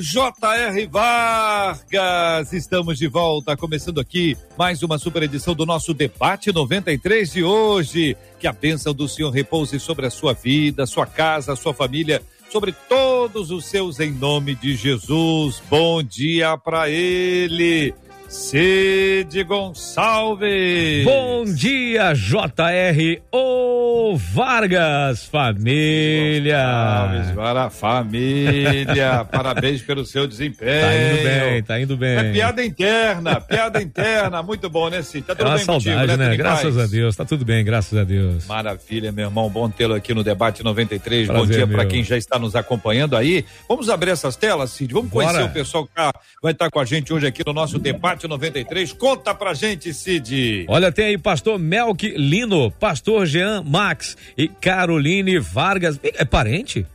J.R. Vargas, estamos de volta, começando aqui mais uma super edição do nosso debate 93 de hoje. Que a bênção do Senhor repouse sobre a sua vida, sua casa, sua família, sobre todos os seus em nome de Jesus. Bom dia para ele. Cid Gonçalves. Bom dia, JR O Vargas, família. Gonçalves, para a família. Parabéns pelo seu desempenho. Tá indo bem, tá indo bem. É piada interna, piada interna. Muito bom, né, Cid? Tá tudo é uma bem saudade, contigo, né? né? Graças a Deus, tá tudo bem, graças a Deus. Maravilha, meu irmão. Bom tê-lo aqui no Debate 93. Prazer, Bom dia para quem já está nos acompanhando aí. Vamos abrir essas telas, Cid. Vamos Bora. conhecer o pessoal que tá- vai estar com a gente hoje aqui no nosso Debate 93. Conta pra gente, Cid. Olha, tem aí pastor Melk Lino, pastor Jean Max e Caroline Vargas. É parente?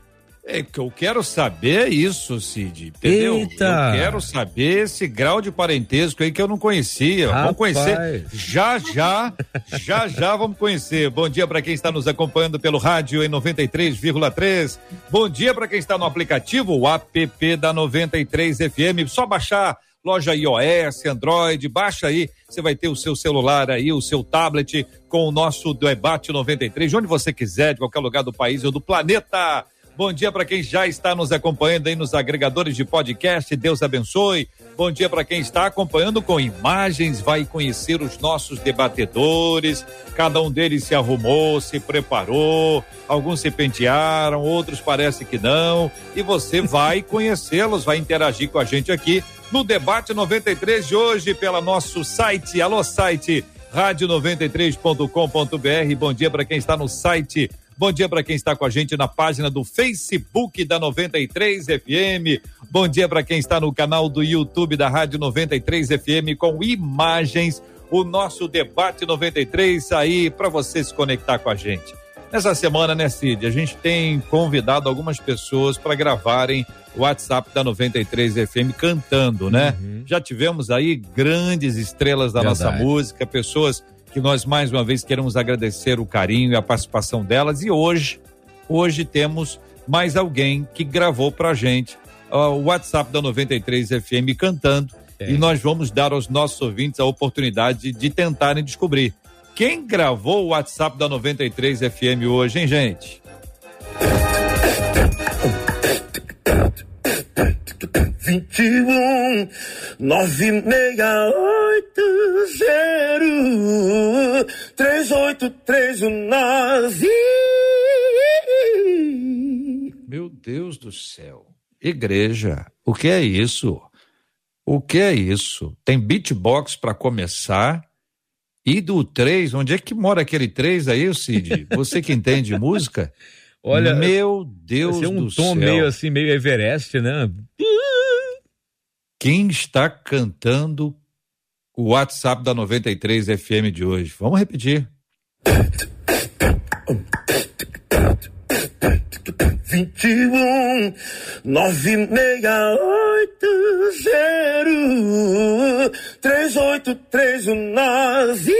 É que eu quero saber isso, Cid, entendeu? Eita. Eu quero saber esse grau de parentesco aí que eu não conhecia. Vamos Rapaz. conhecer já já, já já vamos conhecer. Bom dia para quem está nos acompanhando pelo rádio em 93,3. Bom dia para quem está no aplicativo, o app da 93 FM. Só baixar loja iOS, Android, baixa aí, você vai ter o seu celular aí, o seu tablet com o nosso debate 93, de onde você quiser, de qualquer lugar do país ou do planeta. Bom dia para quem já está nos acompanhando aí nos agregadores de podcast. Deus abençoe. Bom dia para quem está acompanhando com imagens, vai conhecer os nossos debatedores. Cada um deles se arrumou, se preparou. Alguns se pentearam, outros parece que não. E você vai conhecê-los, vai interagir com a gente aqui no debate 93 de hoje pelo nosso site. Alô site rádio93.com.br. Bom dia para quem está no site Bom dia para quem está com a gente na página do Facebook da 93 FM. Bom dia para quem está no canal do YouTube da Rádio 93 FM com imagens. O nosso debate 93 aí para você se conectar com a gente. Nessa semana, né, Cid, a gente tem convidado algumas pessoas para gravarem o WhatsApp da 93 FM cantando, né? Já tivemos aí grandes estrelas da nossa Verdade. música, pessoas que nós mais uma vez queremos agradecer o carinho e a participação delas. E hoje, hoje temos mais alguém que gravou pra gente ó, o WhatsApp da 93 FM cantando. É. E nós vamos dar aos nossos ouvintes a oportunidade de tentarem descobrir quem gravou o WhatsApp da 93 FM hoje, hein, gente? 21 968 3839 Meu Deus do céu. Igreja, o que é isso? O que é isso? Tem beatbox para começar. E do 3, onde é que mora aquele 3 aí, Cid? Você que entende música? Olha, meu Deus Vai ser um do tom céu. meio assim, meio Everest, né? Quem está cantando o WhatsApp da 93 FM de hoje? Vamos repetir. 21 968 3839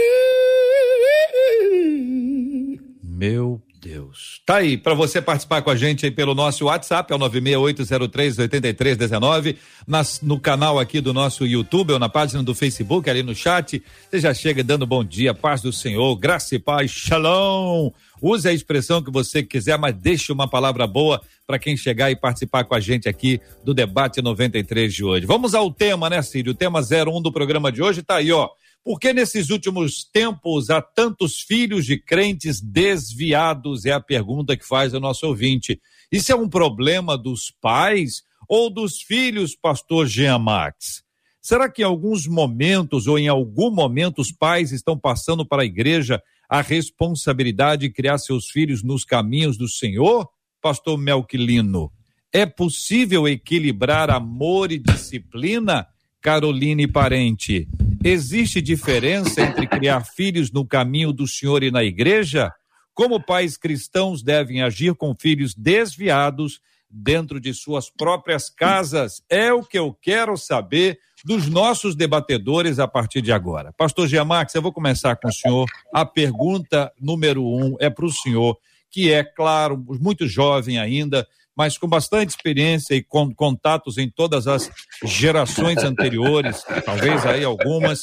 Meu Deus. Tá aí, para você participar com a gente aí pelo nosso WhatsApp, é o 968038319, nas, no canal aqui do nosso YouTube ou na página do Facebook, ali no chat. Você já chega dando bom dia, paz do Senhor, graça e paz, shalom. Use a expressão que você quiser, mas deixe uma palavra boa para quem chegar e participar com a gente aqui do debate 93 de hoje. Vamos ao tema, né, Círio? O tema 01 do programa de hoje tá aí, ó. Por que nesses últimos tempos há tantos filhos de crentes desviados? É a pergunta que faz o nosso ouvinte. Isso é um problema dos pais ou dos filhos, pastor Jean Max? Será que em alguns momentos ou em algum momento os pais estão passando para a igreja a responsabilidade de criar seus filhos nos caminhos do Senhor? Pastor Melquilino, É possível equilibrar amor e disciplina? Caroline Parente, existe diferença entre criar filhos no caminho do Senhor e na igreja? Como pais cristãos devem agir com filhos desviados dentro de suas próprias casas? É o que eu quero saber dos nossos debatedores a partir de agora. Pastor Giamax, eu vou começar com o senhor. A pergunta número um é para o senhor, que é, claro, muito jovem ainda, mas com bastante experiência e com contatos em todas as gerações anteriores, talvez aí algumas.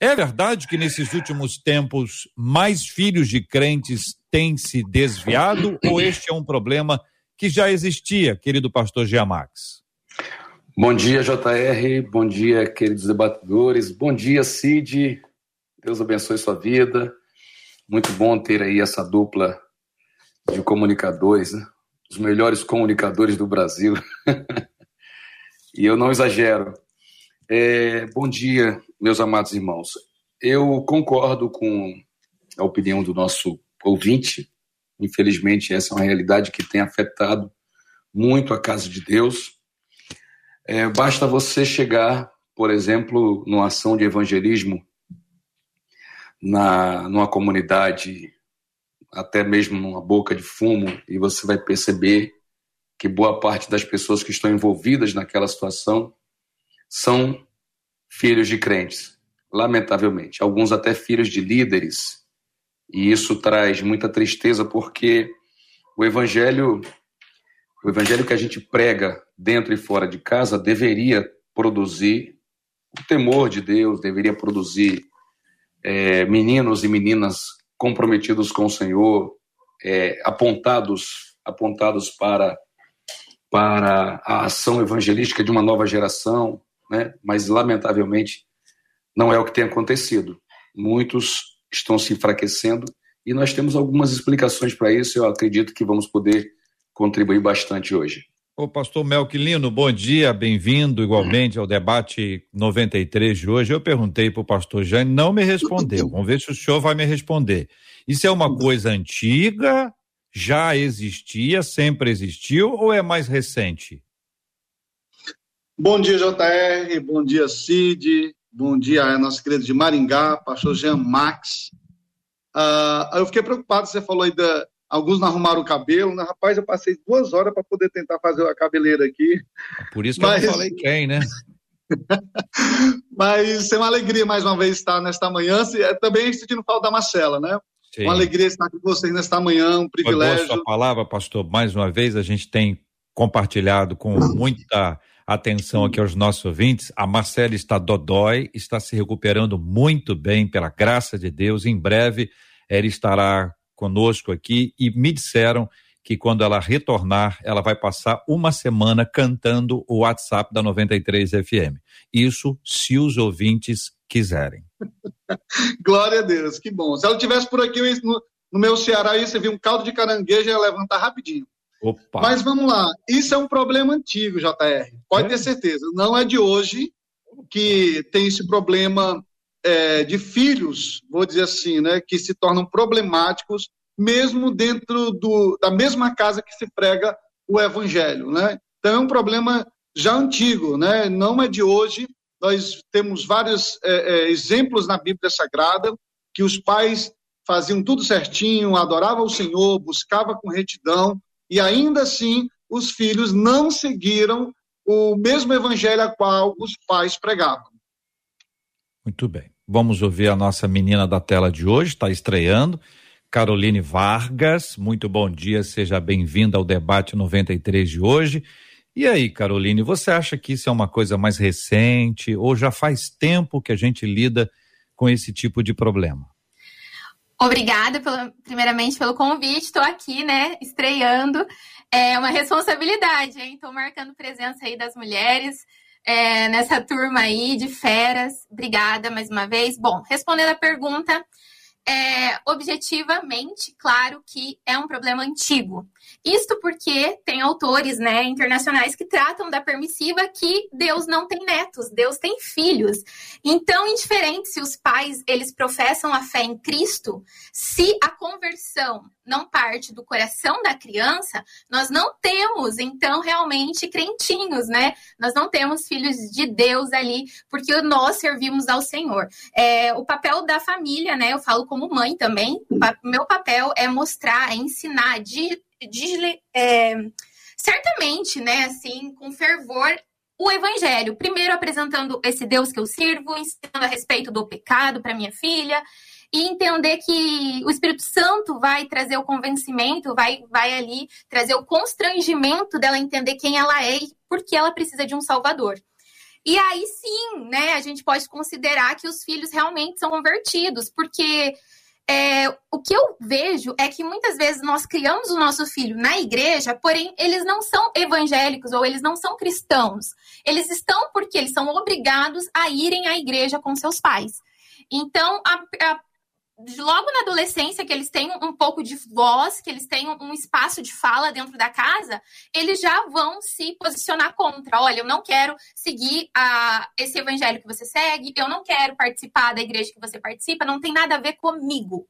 É verdade que nesses últimos tempos mais filhos de crentes têm se desviado ou este é um problema que já existia, querido pastor Giamax? Bom dia, JR. Bom dia, queridos debatedores. Bom dia, Cid. Deus abençoe sua vida. Muito bom ter aí essa dupla de comunicadores, né? Os melhores comunicadores do Brasil. e eu não exagero. É, bom dia, meus amados irmãos. Eu concordo com a opinião do nosso ouvinte. Infelizmente, essa é uma realidade que tem afetado muito a casa de Deus. É, basta você chegar, por exemplo, numa ação de evangelismo na numa comunidade até mesmo numa boca de fumo, e você vai perceber que boa parte das pessoas que estão envolvidas naquela situação são filhos de crentes, lamentavelmente. Alguns até filhos de líderes. E isso traz muita tristeza porque o evangelho, o evangelho que a gente prega dentro e fora de casa deveria produzir o temor de Deus, deveria produzir é, meninos e meninas comprometidos com o Senhor, é, apontados, apontados para, para a ação evangelística de uma nova geração, né? mas lamentavelmente não é o que tem acontecido. Muitos estão se enfraquecendo e nós temos algumas explicações para isso. Eu acredito que vamos poder contribuir bastante hoje. Ô, pastor Melquilino, bom dia, bem-vindo igualmente ao debate 93 de hoje. Eu perguntei para o pastor Jane, não me respondeu. Vamos ver se o senhor vai me responder. Isso é uma coisa antiga, já existia, sempre existiu ou é mais recente? Bom dia, JR, bom dia, Cid, bom dia a nossa querida de Maringá, pastor Jean Max. Uh, eu fiquei preocupado, você falou aí da, Alguns não arrumaram o cabelo, né? Rapaz, eu passei duas horas para poder tentar fazer a cabeleira aqui. Por isso que Mas... eu não falei quem, né? Mas é uma alegria mais uma vez estar nesta manhã. É também sentindo falta da Marcela, né? Sim. Uma alegria estar com vocês nesta manhã, um privilégio. Foi sua palavra, pastor. Mais uma vez, a gente tem compartilhado com muita atenção aqui aos nossos ouvintes. A Marcela está dodói, está se recuperando muito bem, pela graça de Deus. Em breve, ela estará conosco aqui e me disseram que quando ela retornar, ela vai passar uma semana cantando o WhatsApp da 93 FM. Isso se os ouvintes quiserem. Glória a Deus, que bom. Se ela tivesse por aqui no, no meu Ceará, você viu um caldo de caranguejo e ia levantar rapidinho. Opa. Mas vamos lá, isso é um problema antigo, JR. Pode é. ter certeza. Não é de hoje que tem esse problema é, de filhos, vou dizer assim, né, que se tornam problemáticos mesmo dentro do, da mesma casa que se prega o evangelho, né? Então é um problema já antigo, né? Não é de hoje. Nós temos vários é, é, exemplos na Bíblia Sagrada que os pais faziam tudo certinho, adoravam o Senhor, buscavam com retidão e ainda assim os filhos não seguiram o mesmo evangelho a qual os pais pregavam. Muito bem. Vamos ouvir a nossa menina da tela de hoje, está estreando. Caroline Vargas, muito bom dia, seja bem-vinda ao debate 93 de hoje. E aí, Caroline, você acha que isso é uma coisa mais recente ou já faz tempo que a gente lida com esse tipo de problema? Obrigada, pelo, primeiramente, pelo convite. Estou aqui, né, estreando. É uma responsabilidade, hein? Estou marcando presença aí das mulheres é, nessa turma aí de feras. Obrigada mais uma vez. Bom, respondendo a pergunta, é, objetivamente, claro que é um problema antigo. Isto porque tem autores né, internacionais que tratam da permissiva que Deus não tem netos, Deus tem filhos. Então, indiferente se os pais eles professam a fé em Cristo, se a conversão não parte do coração da criança, nós não temos, então, realmente crentinhos, né? Nós não temos filhos de Deus ali, porque nós servimos ao Senhor. É, o papel da família, né? Eu falo como mãe também. Meu papel é mostrar, é ensinar, de, de é, certamente, né? Assim, com fervor, o evangelho. Primeiro apresentando esse Deus que eu sirvo, ensinando a respeito do pecado para minha filha e entender que o Espírito Santo vai trazer o convencimento, vai, vai ali trazer o constrangimento dela entender quem ela é e por que ela precisa de um Salvador. E aí sim, né, a gente pode considerar que os filhos realmente são convertidos, porque é, o que eu vejo é que muitas vezes nós criamos o nosso filho na igreja, porém eles não são evangélicos ou eles não são cristãos. Eles estão porque eles são obrigados a irem à igreja com seus pais. Então, a, a logo na adolescência, que eles têm um pouco de voz, que eles têm um espaço de fala dentro da casa, eles já vão se posicionar contra. Olha, eu não quero seguir a, esse evangelho que você segue, eu não quero participar da igreja que você participa, não tem nada a ver comigo.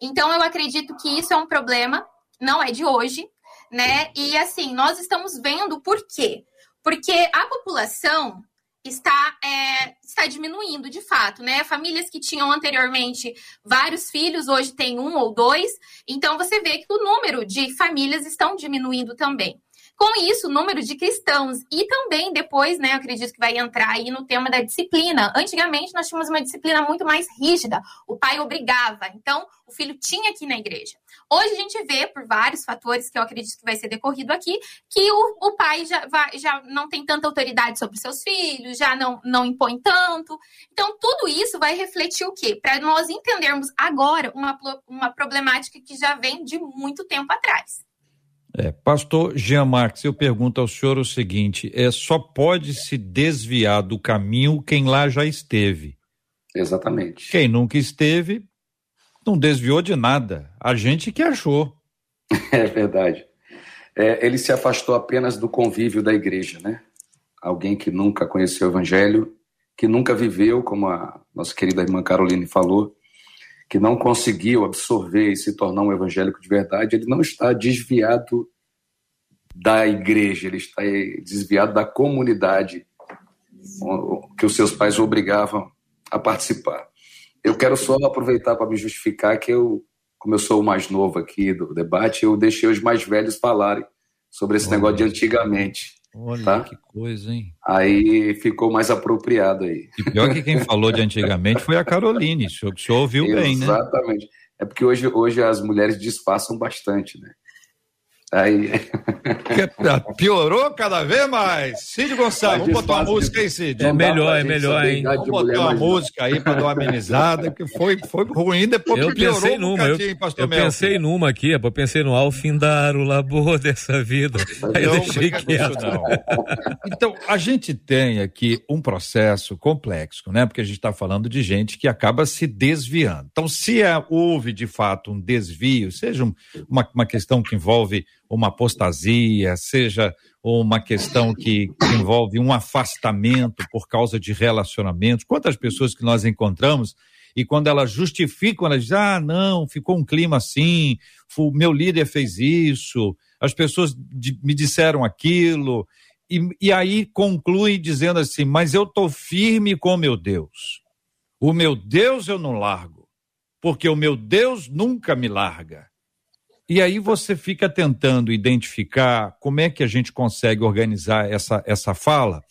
Então, eu acredito que isso é um problema, não é de hoje, né? E assim, nós estamos vendo por quê? Porque a população está, é, está diminuindo de fato, né? Famílias que tinham anteriormente vários filhos, hoje tem um ou dois. Então você vê que o número de famílias estão diminuindo também. Com isso, o número de cristãos e também depois, né, acredito que vai entrar aí no tema da disciplina. Antigamente nós tínhamos uma disciplina muito mais rígida. O pai obrigava, então o filho tinha que ir na igreja. Hoje a gente vê, por vários fatores que eu acredito que vai ser decorrido aqui, que o, o pai já, vai, já não tem tanta autoridade sobre seus filhos, já não, não impõe tanto. Então, tudo isso vai refletir o quê? Para nós entendermos agora uma, uma problemática que já vem de muito tempo atrás. É, pastor Jean Marques, eu pergunto ao senhor o seguinte: é só pode se desviar do caminho quem lá já esteve. Exatamente. Quem nunca esteve não desviou de nada. A gente que achou. É verdade. É, ele se afastou apenas do convívio da igreja, né? Alguém que nunca conheceu o evangelho, que nunca viveu, como a nossa querida irmã Caroline falou, que não conseguiu absorver e se tornar um evangélico de verdade, ele não está desviado da igreja, ele está desviado da comunidade que os seus pais obrigavam a participar. Eu quero só aproveitar para me justificar que eu, como eu sou o mais novo aqui do debate, eu deixei os mais velhos falarem sobre esse negócio de antigamente. Olha tá? que coisa, hein? Aí ficou mais apropriado aí. E pior que quem falou de antigamente foi a Caroline. O senhor, ouviu bem, né? Exatamente. É porque hoje, hoje as mulheres disfarçam bastante, né? Aí. Piorou cada vez mais. Cid Gonçalves, vamos botar uma música aí, Cid. É melhor, é melhor, hein? Vamos botar uma música aí para dar uma amenizada, que foi, foi ruim, depois eu piorou pensei numa, um eu, eu pensei numa aqui, eu pensei no ao findar o labor dessa vida. Aí eu deixei quieto. Não. Então, a gente tem aqui um processo complexo, né? Porque a gente está falando de gente que acaba se desviando. Então, se é, houve de fato um desvio, seja uma, uma questão que envolve uma apostasia, seja uma questão que envolve um afastamento por causa de relacionamentos. Quantas pessoas que nós encontramos e quando elas justificam, elas dizem: ah, não, ficou um clima assim, o meu líder fez isso, as pessoas me disseram aquilo, e, e aí conclui dizendo assim: mas eu estou firme com meu Deus. O meu Deus eu não largo, porque o meu Deus nunca me larga. E aí você fica tentando identificar como é que a gente consegue organizar essa, essa fala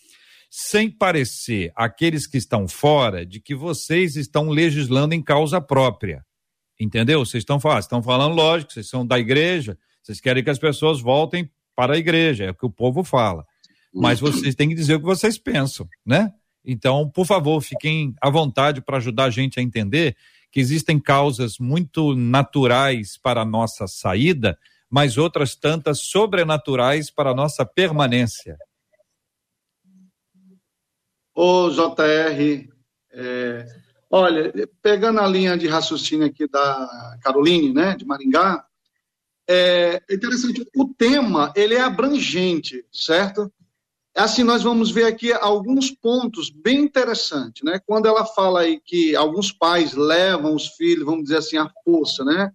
sem parecer aqueles que estão fora de que vocês estão legislando em causa própria. Entendeu? Vocês estão falando, estão falando lógico, vocês são da igreja, vocês querem que as pessoas voltem para a igreja, é o que o povo fala. Mas vocês têm que dizer o que vocês pensam, né? Então, por favor, fiquem à vontade para ajudar a gente a entender que existem causas muito naturais para a nossa saída, mas outras tantas sobrenaturais para a nossa permanência. Ô, JR, é, olha, pegando a linha de raciocínio aqui da Caroline, né, de Maringá, é interessante. O tema ele é abrangente, certo? Assim, nós vamos ver aqui alguns pontos bem interessantes, né? Quando ela fala aí que alguns pais levam os filhos, vamos dizer assim, à força, né?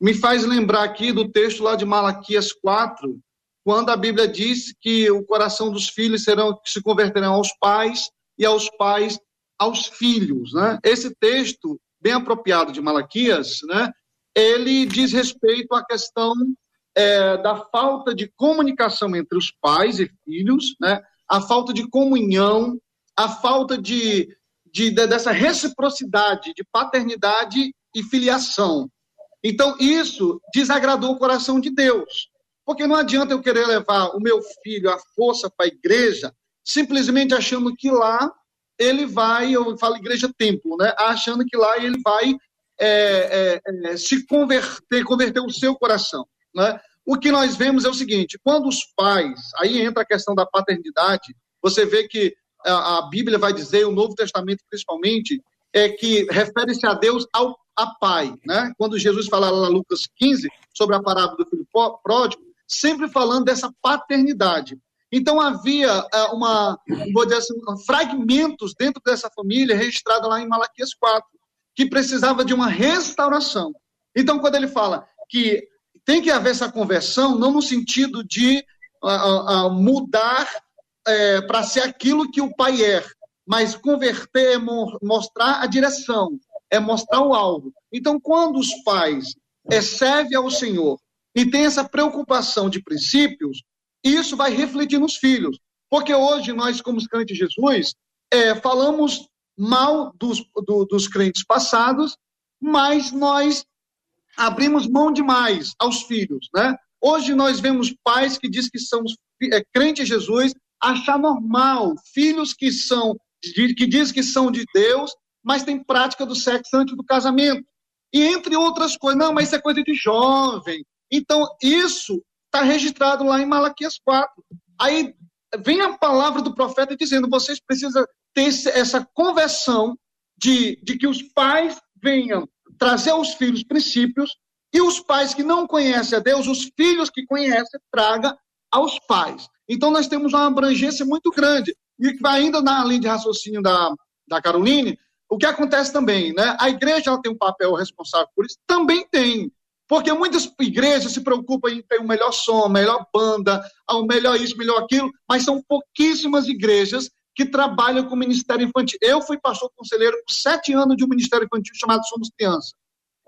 Me faz lembrar aqui do texto lá de Malaquias 4, quando a Bíblia diz que o coração dos filhos serão que se converterão aos pais e aos pais aos filhos, né? Esse texto bem apropriado de Malaquias, né? Ele diz respeito à questão é, da falta de comunicação entre os pais e filhos, né? A falta de comunhão, a falta de, de, de dessa reciprocidade de paternidade e filiação. Então isso desagradou o coração de Deus. Porque não adianta eu querer levar o meu filho à força para a igreja, simplesmente achando que lá ele vai, eu falo igreja templo, né? Achando que lá ele vai é, é, é, se converter, converter o seu coração, né? O que nós vemos é o seguinte: quando os pais, aí entra a questão da paternidade, você vê que a, Bíblia vai dizer, o Novo Testamento principalmente, é que refere-se a Deus ao a pai, né? Quando Jesus fala lá em Lucas 15 sobre a parábola do filho pródigo, sempre falando dessa paternidade. Então havia é, uma, vou dizer assim, fragmentos dentro dessa família registrada lá em Malaquias 4, que precisava de uma restauração. Então quando ele fala que tem que haver essa conversão, não no sentido de mudar é, para ser aquilo que o pai é, mas converter é mostrar a direção, é mostrar o alvo. Então, quando os pais servem ao Senhor e têm essa preocupação de princípios, isso vai refletir nos filhos. Porque hoje nós, como crentes de Jesus, é, falamos mal dos, do, dos crentes passados, mas nós abrimos mão demais aos filhos, né? Hoje nós vemos pais que dizem que são é, crentes em Jesus, achar normal filhos que são que dizem que são de Deus, mas tem prática do sexo antes do casamento. E entre outras coisas, não, mas isso é coisa de jovem. Então, isso está registrado lá em Malaquias 4. Aí vem a palavra do profeta dizendo: vocês precisam ter essa conversão de, de que os pais venham trazer aos filhos princípios e os pais que não conhecem a Deus, os filhos que conhecem, traga aos pais. Então nós temos uma abrangência muito grande. E ainda na linha de raciocínio da, da Caroline, o que acontece também, né? A igreja ela tem um papel responsável por isso? Também tem. Porque muitas igrejas se preocupam em ter o melhor som, a melhor banda, o melhor isso, melhor aquilo, mas são pouquíssimas igrejas que trabalham com o Ministério Infantil. Eu fui pastor conselheiro por sete anos de um Ministério Infantil chamado Somos Criança.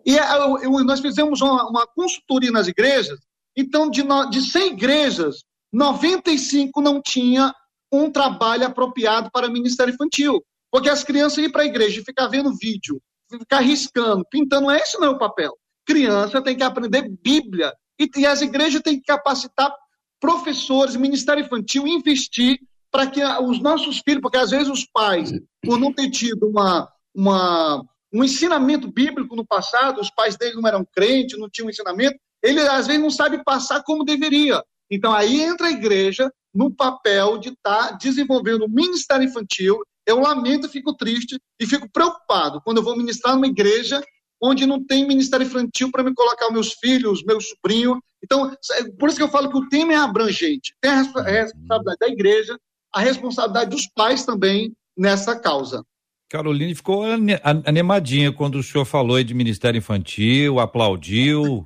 E é, eu, eu, nós fizemos uma, uma, consultoria nas igrejas, então de, de 100 igrejas, 95 não tinha um trabalho apropriado para Ministério Infantil. Porque as crianças iam para a igreja e ficar vendo vídeo, ficar riscando, pintando, esse não é o papel. Criança tem que aprender Bíblia. E, e as igrejas têm que capacitar professores, Ministério Infantil, investir para que os nossos filhos, porque às vezes os pais, por não ter tido uma, uma, um ensinamento bíblico no passado, os pais dele não eram crentes, não tinham ensinamento, ele às vezes não sabe passar como deveria. Então aí entra a igreja no papel de estar tá desenvolvendo o ministério infantil. Eu lamento, fico triste e fico preocupado quando eu vou ministrar numa igreja onde não tem ministério infantil para me colocar meus filhos, meus sobrinhos. Então, por isso que eu falo que o tema é abrangente. Tem a responsabilidade da igreja, a responsabilidade dos pais também nessa causa. Caroline ficou animadinha quando o senhor falou de Ministério Infantil, aplaudiu.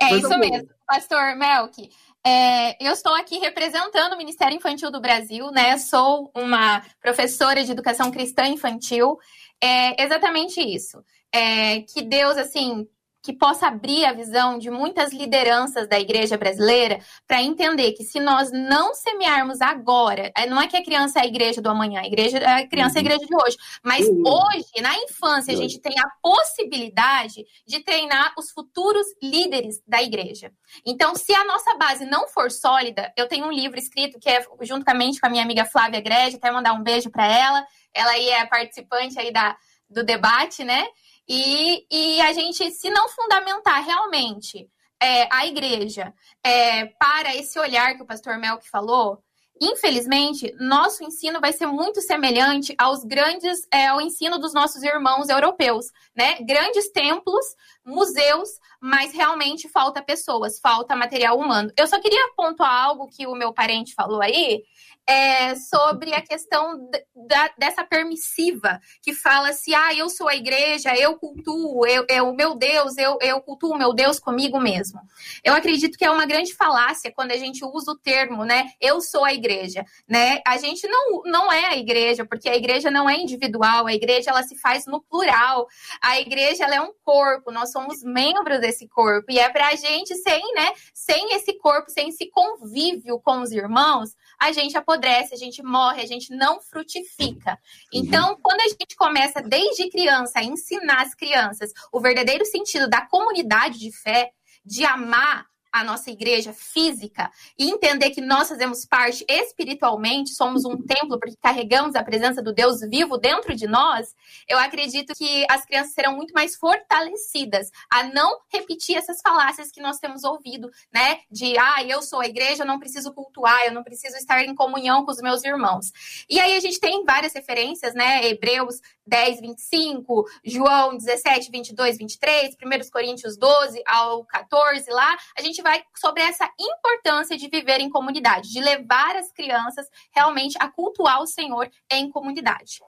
é isso mesmo, pastor Melk. É, eu estou aqui representando o Ministério Infantil do Brasil, né? Sou uma professora de educação cristã infantil. É exatamente isso. É, que Deus, assim, que possa abrir a visão de muitas lideranças da igreja brasileira para entender que se nós não semearmos agora, é, não é que a criança é a igreja do amanhã, a, igreja, a criança é a uhum. igreja de hoje, mas uhum. hoje, na infância, a gente tem a possibilidade de treinar os futuros líderes da igreja. Então, se a nossa base não for sólida, eu tenho um livro escrito que é juntamente com a minha amiga Flávia Grege, até mandar um beijo para ela, ela aí é participante aí da, do debate, né? E, e a gente, se não fundamentar realmente é, a igreja é, para esse olhar que o pastor Melk falou, infelizmente, nosso ensino vai ser muito semelhante aos grandes, é, ao ensino dos nossos irmãos europeus, né? Grandes templos, museus, mas realmente falta pessoas, falta material humano. Eu só queria pontuar algo que o meu parente falou aí, é, sobre a questão da, dessa permissiva, que fala se, ah, eu sou a igreja, eu cultuo, eu, eu, meu Deus, eu, eu cultuo o meu Deus comigo mesmo. Eu acredito que é uma grande falácia quando a gente usa o termo, né, eu sou a igreja, né? A gente não, não é a igreja, porque a igreja não é individual, a igreja ela se faz no plural, a igreja ela é um corpo, nós somos membros desse corpo, e é pra gente, sem, né, sem esse corpo, sem esse convívio com os irmãos, a gente apodrece, a gente morre, a gente não frutifica. Então, quando a gente começa desde criança a ensinar as crianças o verdadeiro sentido da comunidade de fé, de amar a nossa igreja física e entender que nós fazemos parte espiritualmente, somos um templo porque carregamos a presença do Deus vivo dentro de nós, eu acredito que as crianças serão muito mais fortalecidas a não repetir essas falácias que nós temos ouvido, né? De ah, eu sou a igreja, eu não preciso cultuar, eu não preciso estar em comunhão com os meus irmãos. E aí a gente tem várias referências, né? Hebreus 10, 25, João 17, 22, 23, 1 Coríntios 12 ao 14 lá, a gente vai sobre essa importância de viver em comunidade, de levar as crianças realmente a cultuar o Senhor em comunidade.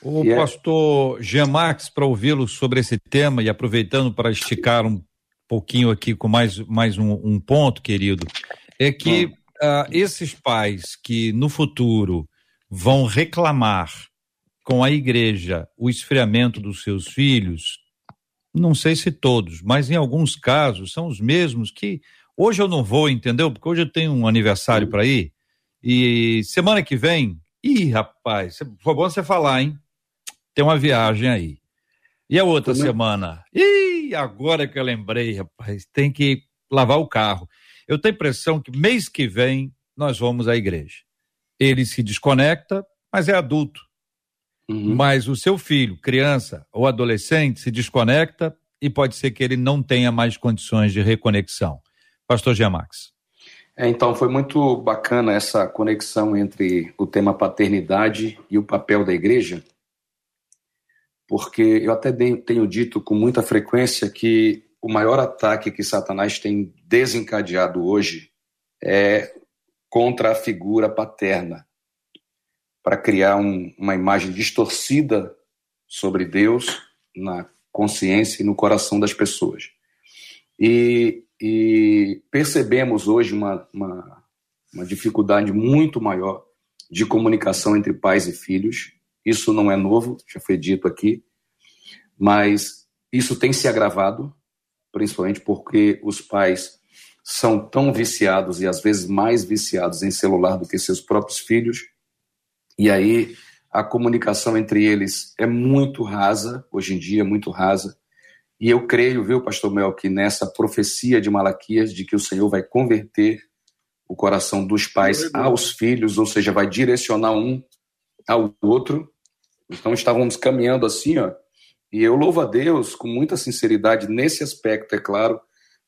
O yeah. pastor Gemax, para ouvi-lo sobre esse tema e aproveitando para esticar um pouquinho aqui com mais, mais um, um ponto, querido, é que uh, esses pais que no futuro vão reclamar com a igreja o esfriamento dos seus filhos, não sei se todos, mas em alguns casos são os mesmos que hoje eu não vou, entendeu? Porque hoje eu tenho um aniversário para ir e semana que vem, ih, rapaz, foi bom você falar, hein? Tem uma viagem aí. E a outra Como semana? Ih, agora que eu lembrei, rapaz, tem que lavar o carro. Eu tenho a impressão que mês que vem nós vamos à igreja. Ele se desconecta, mas é adulto. Uhum. Mas o seu filho, criança ou adolescente, se desconecta e pode ser que ele não tenha mais condições de reconexão. Pastor Giamax. É, então, foi muito bacana essa conexão entre o tema paternidade e o papel da igreja, porque eu até tenho dito com muita frequência que o maior ataque que Satanás tem desencadeado hoje é contra a figura paterna para criar um, uma imagem distorcida sobre Deus na consciência e no coração das pessoas. E, e percebemos hoje uma, uma, uma dificuldade muito maior de comunicação entre pais e filhos. Isso não é novo, já foi dito aqui, mas isso tem se agravado, principalmente porque os pais são tão viciados e às vezes mais viciados em celular do que seus próprios filhos e aí a comunicação entre eles é muito rasa, hoje em dia, muito rasa. E eu creio, viu, pastor Mel, que nessa profecia de Malaquias de que o Senhor vai converter o coração dos pais aos filhos, ou seja, vai direcionar um ao outro. Então estávamos caminhando assim, ó. E eu louvo a Deus com muita sinceridade nesse aspecto, é claro,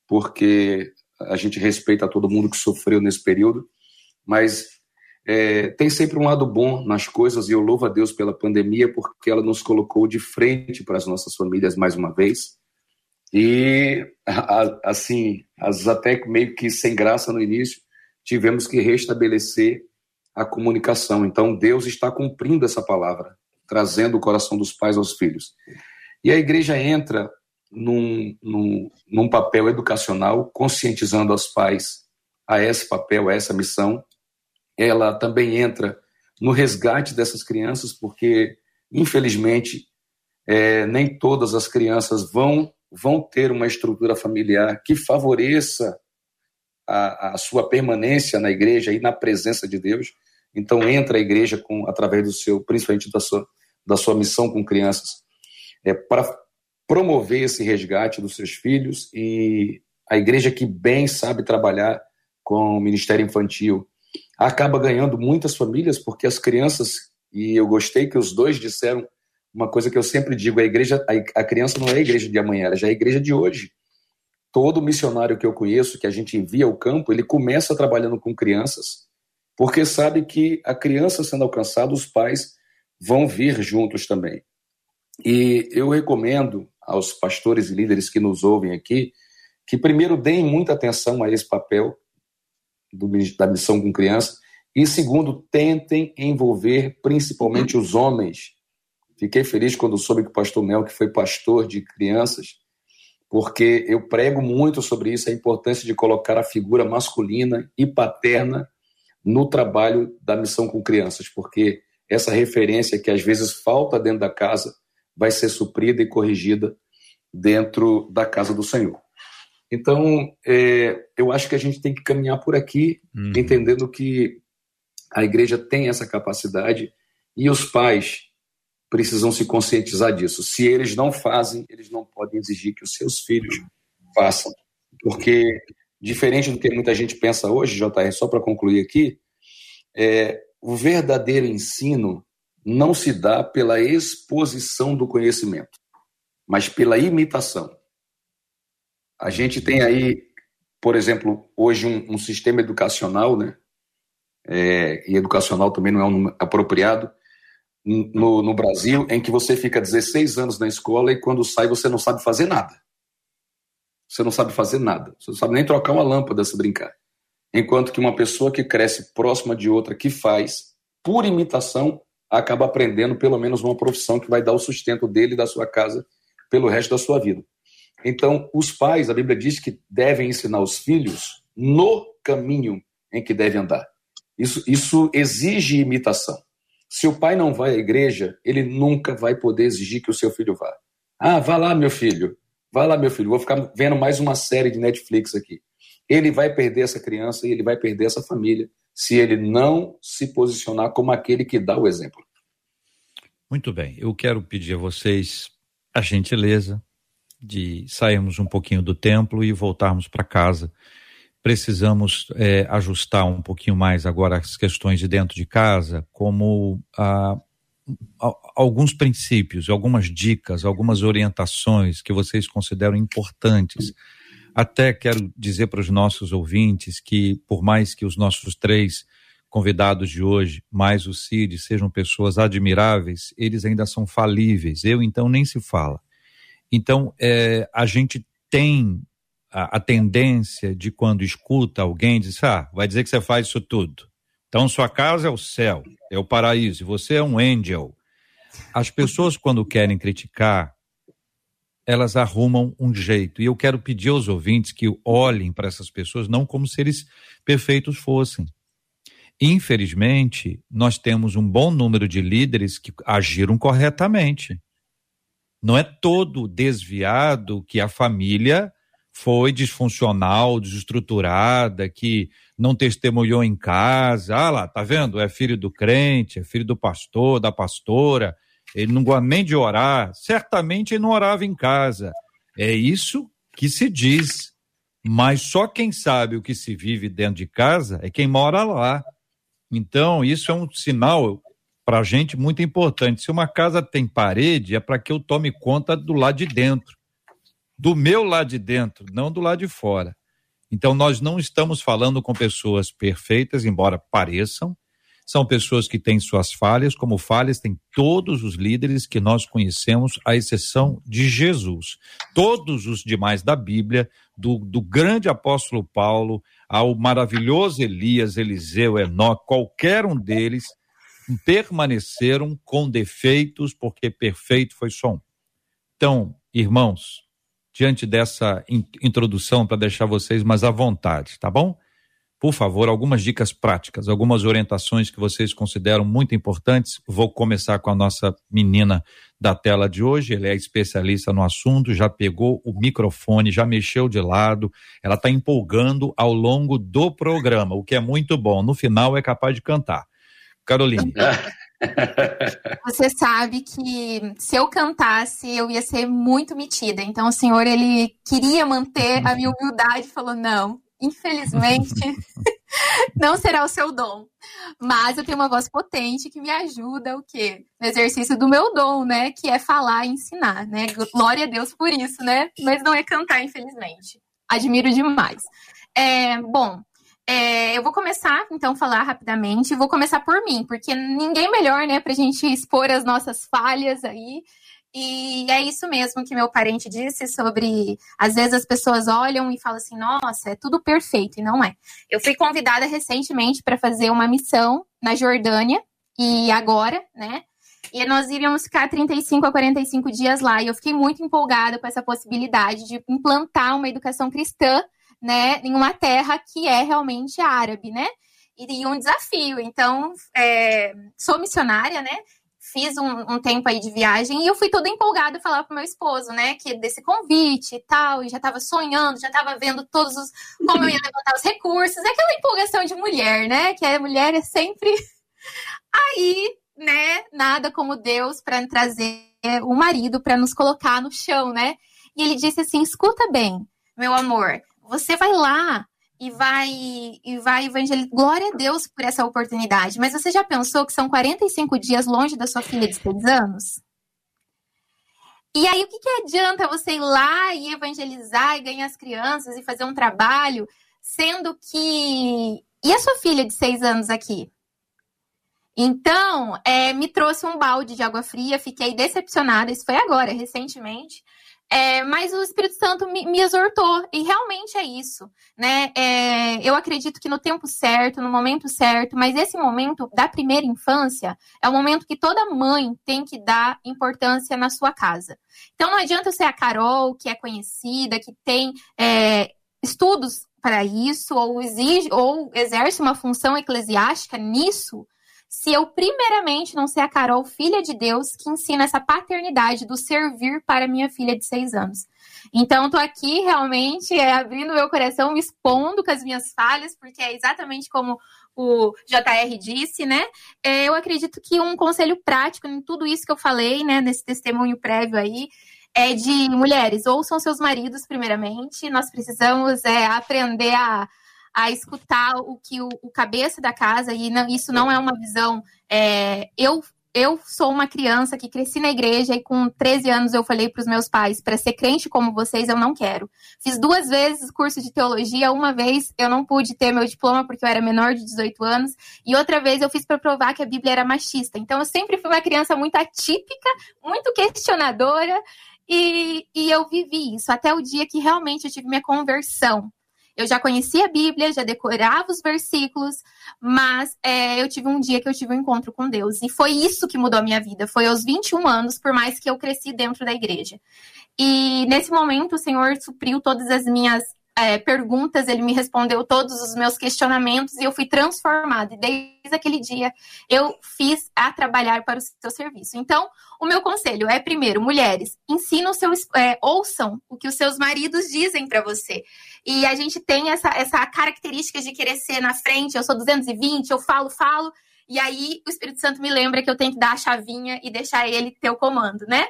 porque a gente respeita todo mundo que sofreu nesse período, mas é, tem sempre um lado bom nas coisas e eu louvo a Deus pela pandemia porque ela nos colocou de frente para as nossas famílias mais uma vez. E, assim, as até meio que sem graça no início, tivemos que restabelecer a comunicação. Então, Deus está cumprindo essa palavra, trazendo o coração dos pais aos filhos. E a igreja entra num, num, num papel educacional, conscientizando os pais a esse papel, a essa missão, ela também entra no resgate dessas crianças, porque, infelizmente, é, nem todas as crianças vão, vão ter uma estrutura familiar que favoreça a, a, sua permanência na igreja e na presença de Deus. Então, entra a igreja, com, através do seu, principalmente da sua, da sua missão com crianças, é, para promover esse resgate dos seus filhos e a igreja que bem sabe trabalhar com o ministério infantil acaba ganhando muitas famílias, porque as crianças, e eu gostei que os dois disseram uma coisa que eu sempre digo: a igreja, a, criança não é a igreja de amanhã, ela já é a igreja de hoje. Todo missionário que eu conheço, que a gente envia ao campo, ele começa trabalhando com crianças, porque sabe que a criança sendo alcançada, os pais vão vir juntos também. E eu recomendo aos pastores e líderes que nos ouvem aqui que primeiro deem muita atenção a esse papel do, da missão com criança e segundo tentem envolver principalmente os homens. Fiquei feliz quando soube que o pastor Mel, que foi pastor de crianças, porque eu prego muito sobre isso, a importância de colocar a figura masculina e paterna no trabalho da missão com crianças, porque essa referência que às vezes falta dentro da casa vai ser suprida e corrigida dentro da casa do Senhor. Então, é, eu acho que a gente tem que caminhar por aqui, uhum. entendendo que a igreja tem essa capacidade e os pais precisam se conscientizar disso. Se eles não fazem, eles não podem exigir que os seus filhos façam. Porque, diferente do que muita gente pensa hoje, JR, só para concluir aqui, é, o verdadeiro ensino não se dá pela exposição do conhecimento, mas pela imitação. A gente tem aí, por exemplo, hoje um, um sistema educacional, né? É, e educacional também não é um apropriado, no, no Brasil, em que você fica 16 anos na escola e quando sai você não sabe fazer nada. Você não sabe fazer nada. Você não sabe nem trocar uma lâmpada se brincar. Enquanto que uma pessoa que cresce próxima de outra que faz, por imitação, acaba aprendendo pelo menos uma profissão que vai dar o sustento dele e da sua casa pelo resto da sua vida. Então, os pais, a Bíblia diz que devem ensinar os filhos no caminho em que devem andar. Isso, isso exige imitação. Se o pai não vai à igreja, ele nunca vai poder exigir que o seu filho vá. Ah, vá lá, meu filho. Vá lá, meu filho. Vou ficar vendo mais uma série de Netflix aqui. Ele vai perder essa criança e ele vai perder essa família se ele não se posicionar como aquele que dá o exemplo. Muito bem. Eu quero pedir a vocês a gentileza de sairmos um pouquinho do templo e voltarmos para casa precisamos é, ajustar um pouquinho mais agora as questões de dentro de casa, como alguns princípios, algumas dicas, algumas orientações que vocês consideram importantes. Até quero dizer para os nossos ouvintes que, por mais que os nossos três convidados de hoje, mais o Cid, sejam pessoas admiráveis, eles ainda são falíveis. Eu, então, nem se fala. Então, é, a gente tem a, a, tendência de quando escuta alguém diz, ah, vai dizer que você faz isso tudo. Então sua casa é o céu, é o paraíso, você é um angel. As pessoas quando querem criticar, elas arrumam um jeito. E eu quero pedir aos ouvintes que olhem para essas pessoas não como se eles perfeitos fossem. Infelizmente, nós temos um bom número de líderes que agiram corretamente. Não é todo desviado que a família foi disfuncional, desestruturada, que não testemunhou em casa. Ah lá, tá vendo? É filho do crente, é filho do pastor, da pastora. Ele não gosta nem de orar. Certamente ele não orava em casa. É isso que se diz. Mas só quem sabe o que se vive dentro de casa é quem mora lá. Então, isso é um sinal para a gente muito importante. Se uma casa tem parede, é para que eu tome conta do lado de dentro do meu lado de dentro, não do lado de fora. Então, nós não estamos falando com pessoas perfeitas, embora pareçam. São pessoas que têm suas falhas, como falhas têm todos os líderes que nós conhecemos, à exceção de Jesus. Todos os demais da Bíblia, do, do grande apóstolo Paulo, ao maravilhoso Elias, Eliseu, Enoque, qualquer um deles, permaneceram com defeitos, porque perfeito foi só um. Então, irmãos, diante dessa in introdução para deixar vocês mais à vontade, tá bom? Por favor, algumas dicas práticas, algumas orientações que vocês consideram muito importantes. Vou começar com a nossa menina da tela de hoje. Ela é especialista no assunto, já pegou o microfone, já mexeu de lado. Ela está empolgando ao longo do programa, o que é muito bom. No final é capaz de cantar. Caroline. Você sabe que se eu cantasse, eu ia ser muito metida. Então o senhor ele queria manter a minha humildade, falou: "Não, infelizmente não será o seu dom. Mas eu tenho uma voz potente que me ajuda o quê? No exercício do meu dom, né, que é falar e ensinar, né? Glória a Deus por isso, né? Mas não é cantar, infelizmente. Admiro demais. É, bom, É, eu vou começar, então, falar rapidamente. Vou começar por mim, porque ninguém melhor, né, pra gente expor as nossas falhas aí. E é isso mesmo que meu parente disse sobre. Às vezes as pessoas olham e falam assim: nossa, é tudo perfeito, e não é. Eu fui convidada recentemente para fazer uma missão na Jordânia, e agora, né? E nós iríamos ficar 35 a 45 dias lá. E eu fiquei muito empolgada com essa possibilidade de implantar uma educação cristã, né, em uma terra que é realmente árabe, né? E, um desafio. Então, é, sou missionária, né? Fiz um, um, tempo aí de viagem e eu fui toda empolgada falar pro meu esposo, né, que desse convite e tal, e já tava sonhando, já tava vendo todos os como eu ia levantar os recursos, é aquela empolgação de mulher, né, que a mulher é sempre aí né, nada como Deus para trazer o marido para nos colocar no chão, né? E ele disse assim: "Escuta bem, meu amor, você vai lá e vai e vai evangelizar. Glória a Deus por essa oportunidade. Mas você já pensou que são 45 dias longe da sua filha de 6 anos? E aí, o que, que adianta você ir lá e evangelizar e ganhar as crianças e fazer um trabalho, sendo que. E a sua filha de seis anos aqui? Então, é, me trouxe um balde de água fria, fiquei decepcionada, isso foi agora, recentemente. É, mas o Espírito Santo me, me, exortou, e realmente é isso, né? É, eu acredito que no tempo certo, no momento certo, mas esse momento da primeira infância é o momento que toda mãe tem que dar importância na sua casa. Então não adianta ser a Carol, que é conhecida, que tem é, estudos para isso, ou exige, ou exerce uma função eclesiástica nisso, se eu primeiramente não ser a Carol, filha de Deus, que ensina essa paternidade do servir para minha filha de seis anos. Então, estou aqui realmente é, abrindo meu coração, me expondo com as minhas falhas, porque é exatamente como o JR disse, né? É, eu acredito que um conselho prático em tudo isso que eu falei, né, nesse testemunho prévio aí, é de mulheres, ouçam seus maridos primeiramente. Nós precisamos é, aprender a a escutar o que o, o cabeça da casa, e não, isso não é uma visão. É, eu eu sou uma criança que cresci na igreja e com 13 anos eu falei para os meus pais, para ser crente como vocês, eu não quero. Fiz duas vezes curso de teologia, uma vez eu não pude ter meu diploma porque eu era menor de 18 anos, e outra vez eu fiz para provar que a Bíblia era machista. Então eu sempre fui uma criança muito atípica, muito questionadora, e, e eu vivi isso até o dia que realmente eu tive minha conversão. Eu já conhecia a Bíblia, já decorava os versículos, mas é, eu tive um dia que eu tive um encontro com Deus. E foi isso que mudou a minha vida. Foi aos 21 anos, por mais que eu cresci dentro da igreja. E nesse momento, o Senhor supriu todas as minhas é, perguntas, ele me respondeu todos os meus questionamentos e eu fui transformada. E desde aquele dia eu fiz a trabalhar para o seu serviço. Então, o meu conselho é, primeiro, mulheres, ensinam seus, é, ouçam o que os seus maridos dizem para você. E a gente tem essa, essa característica de querer ser na frente, eu sou 220, eu falo, falo, e aí o Espírito Santo me lembra que eu tenho que dar a chavinha e deixar ele ter o comando, né?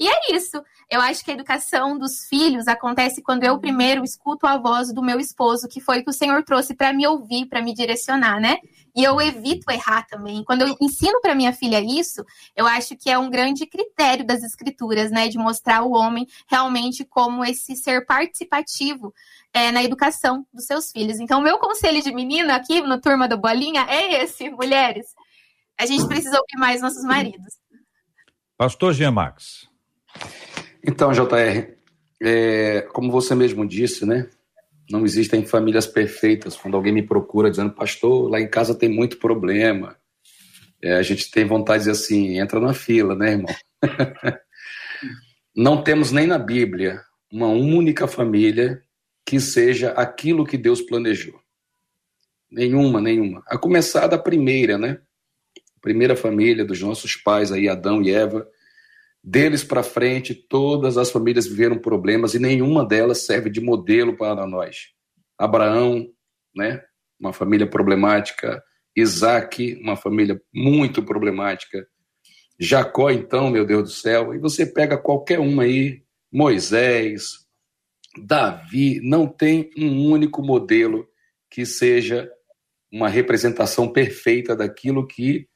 E é isso. Eu acho que a educação dos filhos acontece quando eu primeiro escuto a voz do meu esposo, que foi o que o Senhor trouxe para me ouvir, para me direcionar, né? E eu evito errar também. Quando eu ensino para minha filha isso, eu acho que é um grande critério das escrituras, né? De mostrar o homem realmente como esse ser participativo é, na educação dos seus filhos. Então, meu conselho de menina aqui no Turma do Bolinha é esse, mulheres. A gente precisa ouvir mais nossos maridos. Pastor Jean Max. Então, JR, é, como você mesmo disse, né? Não existem famílias perfeitas. Quando alguém me procura dizendo, pastor, lá em casa tem muito problema. É, a gente tem vontade de dizer assim, entra na fila, né, irmão? Não temos nem na Bíblia uma única família que seja aquilo que Deus planejou. Nenhuma, nenhuma. A começar da primeira, né? primeira família dos nossos pais aí, Adão e Eva, deles para frente, todas as famílias viveram problemas e nenhuma delas serve de modelo para nós. Abraão, né, uma família problemática. Isaac, uma família muito problemática. Jacó, então, meu Deus do céu. E você pega qualquer uma aí, Moisés, Davi, não tem um único modelo que seja uma representação perfeita daquilo que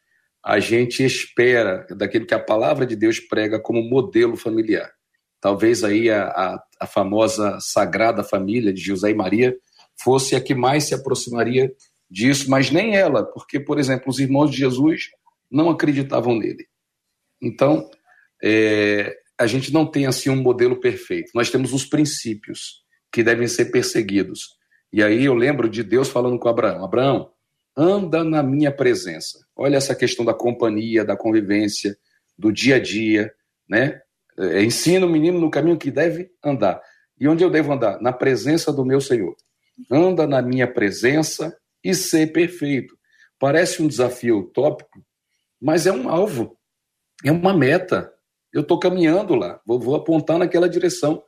a gente espera daquilo que a palavra de Deus prega como modelo familiar. Talvez aí a, a, a famosa Sagrada Família de José e Maria fosse a que mais se aproximaria disso, mas nem ela, porque, por exemplo, os irmãos de Jesus não acreditavam nele. Então, é, a gente não tem assim um modelo perfeito. Nós temos os princípios que devem ser perseguidos. E aí eu lembro de Deus falando com Abraão: Abraão, anda na minha presença. Olha essa questão da companhia, da convivência, do dia a dia, né? É, ensina o menino no caminho que deve andar. E onde eu devo andar? Na presença do meu Senhor. Anda na minha presença e ser perfeito. Parece um desafio utópico, mas é um alvo, é uma meta. Eu estou caminhando lá, vou, vou, apontar naquela direção.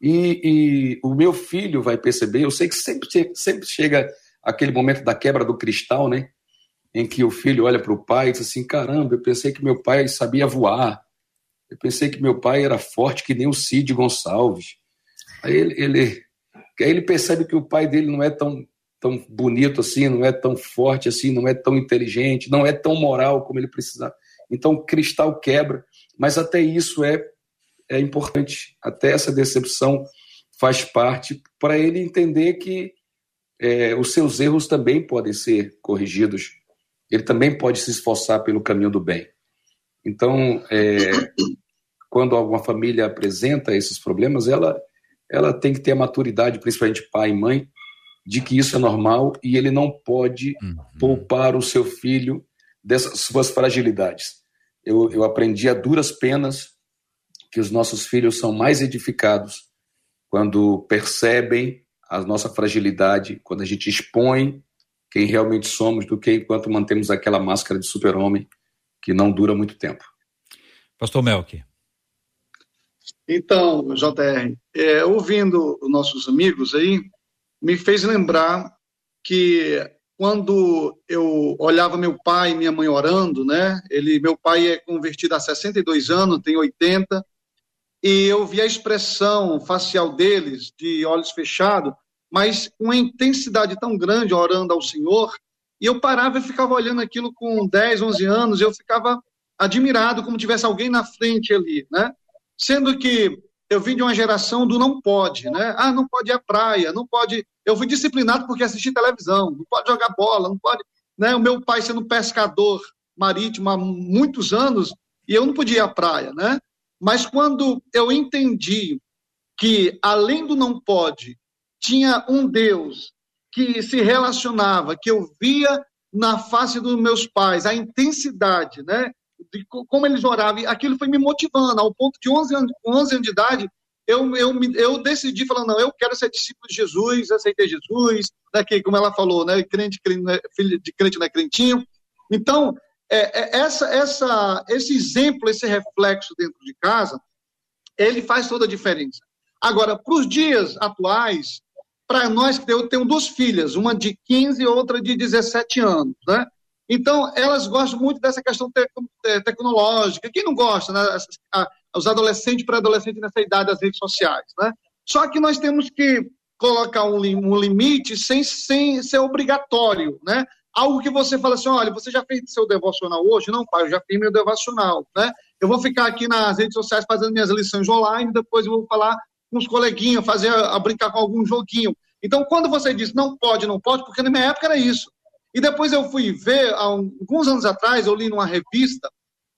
E, e, o meu filho vai perceber, eu sei que sempre, sempre chega aquele momento da quebra do cristal, né? Em que o filho olha para o pai e diz assim: caramba, eu pensei que meu pai sabia voar. Eu pensei que meu pai era forte que nem o Cid Gonçalves. Aí ele, ele, aí ele percebe que o pai dele não é tão, tão bonito assim, não é tão forte assim, não é tão inteligente, não é tão moral como ele precisava. Então o cristal quebra, mas até isso é, é importante, até essa decepção faz parte para ele entender que é, os seus erros também podem ser corrigidos, ele também pode se esforçar pelo caminho do bem. Então, é, quando alguma família apresenta esses problemas, ela ela tem que ter a maturidade, principalmente pai e mãe, de que isso é normal e ele não pode uhum. poupar o seu filho dessas suas fragilidades. Eu, eu aprendi a duras penas que os nossos filhos são mais edificados quando percebem a nossa fragilidade, quando a gente expõe quem realmente somos, do que enquanto mantemos aquela máscara de super-homem que não dura muito tempo. Pastor Melk. Então, JR, é, ouvindo nossos amigos aí, me fez lembrar que quando eu olhava meu pai e minha mãe orando, né? Ele, meu pai é convertido há 62 anos, tem 80, e eu vi a expressão facial deles de olhos fechados, mas uma intensidade tão grande orando ao Senhor, e eu parava e ficava olhando aquilo com 10, 11 anos, eu ficava admirado como tivesse alguém na frente ali, né? Sendo que eu vim de uma geração do não pode, né? Ah, não pode ir à praia, não pode. Eu fui disciplinado porque assisti televisão, não pode jogar bola, não pode. Né? O meu pai sendo pescador marítimo há muitos anos e eu não podia ir à praia, né? Mas quando eu entendi que além do não pode, tinha um Deus que se relacionava, que eu via na face dos meus pais, a intensidade, né? de como eles oravam, aquilo foi me motivando, ao ponto de 11 anos, 11 anos de idade, eu, eu, eu decidi, falar, não, eu quero ser discípulo de Jesus, aceitei Jesus, daqui, né, como ela falou, né, crente, crente né, filho de crente não é crentinho. Então, é, é, essa, essa, esse exemplo, esse reflexo dentro de casa, ele faz toda a diferença. Agora, para os dias atuais, para nós que eu tenho duas filhas, uma de 15 e outra de 17 anos, né? Então, elas gostam muito dessa questão te te tecnológica. Quem não gosta, né? Os adolescentes, pré-adolescentes nessa idade das redes sociais, né? Só que nós temos que colocar um, um limite sem, sem ser obrigatório, né? Algo que você fala assim, olha, você já fez seu devocional hoje? Não, pai, eu já fiz meu devocional, né? Eu vou ficar aqui nas redes sociais fazendo minhas lições online, depois eu vou falar com os coleguinhas, fazer a, brincar com algum joguinho. Então, quando você diz não pode, não pode, porque na minha época era isso. E depois eu fui ver, alguns anos atrás, eu li numa revista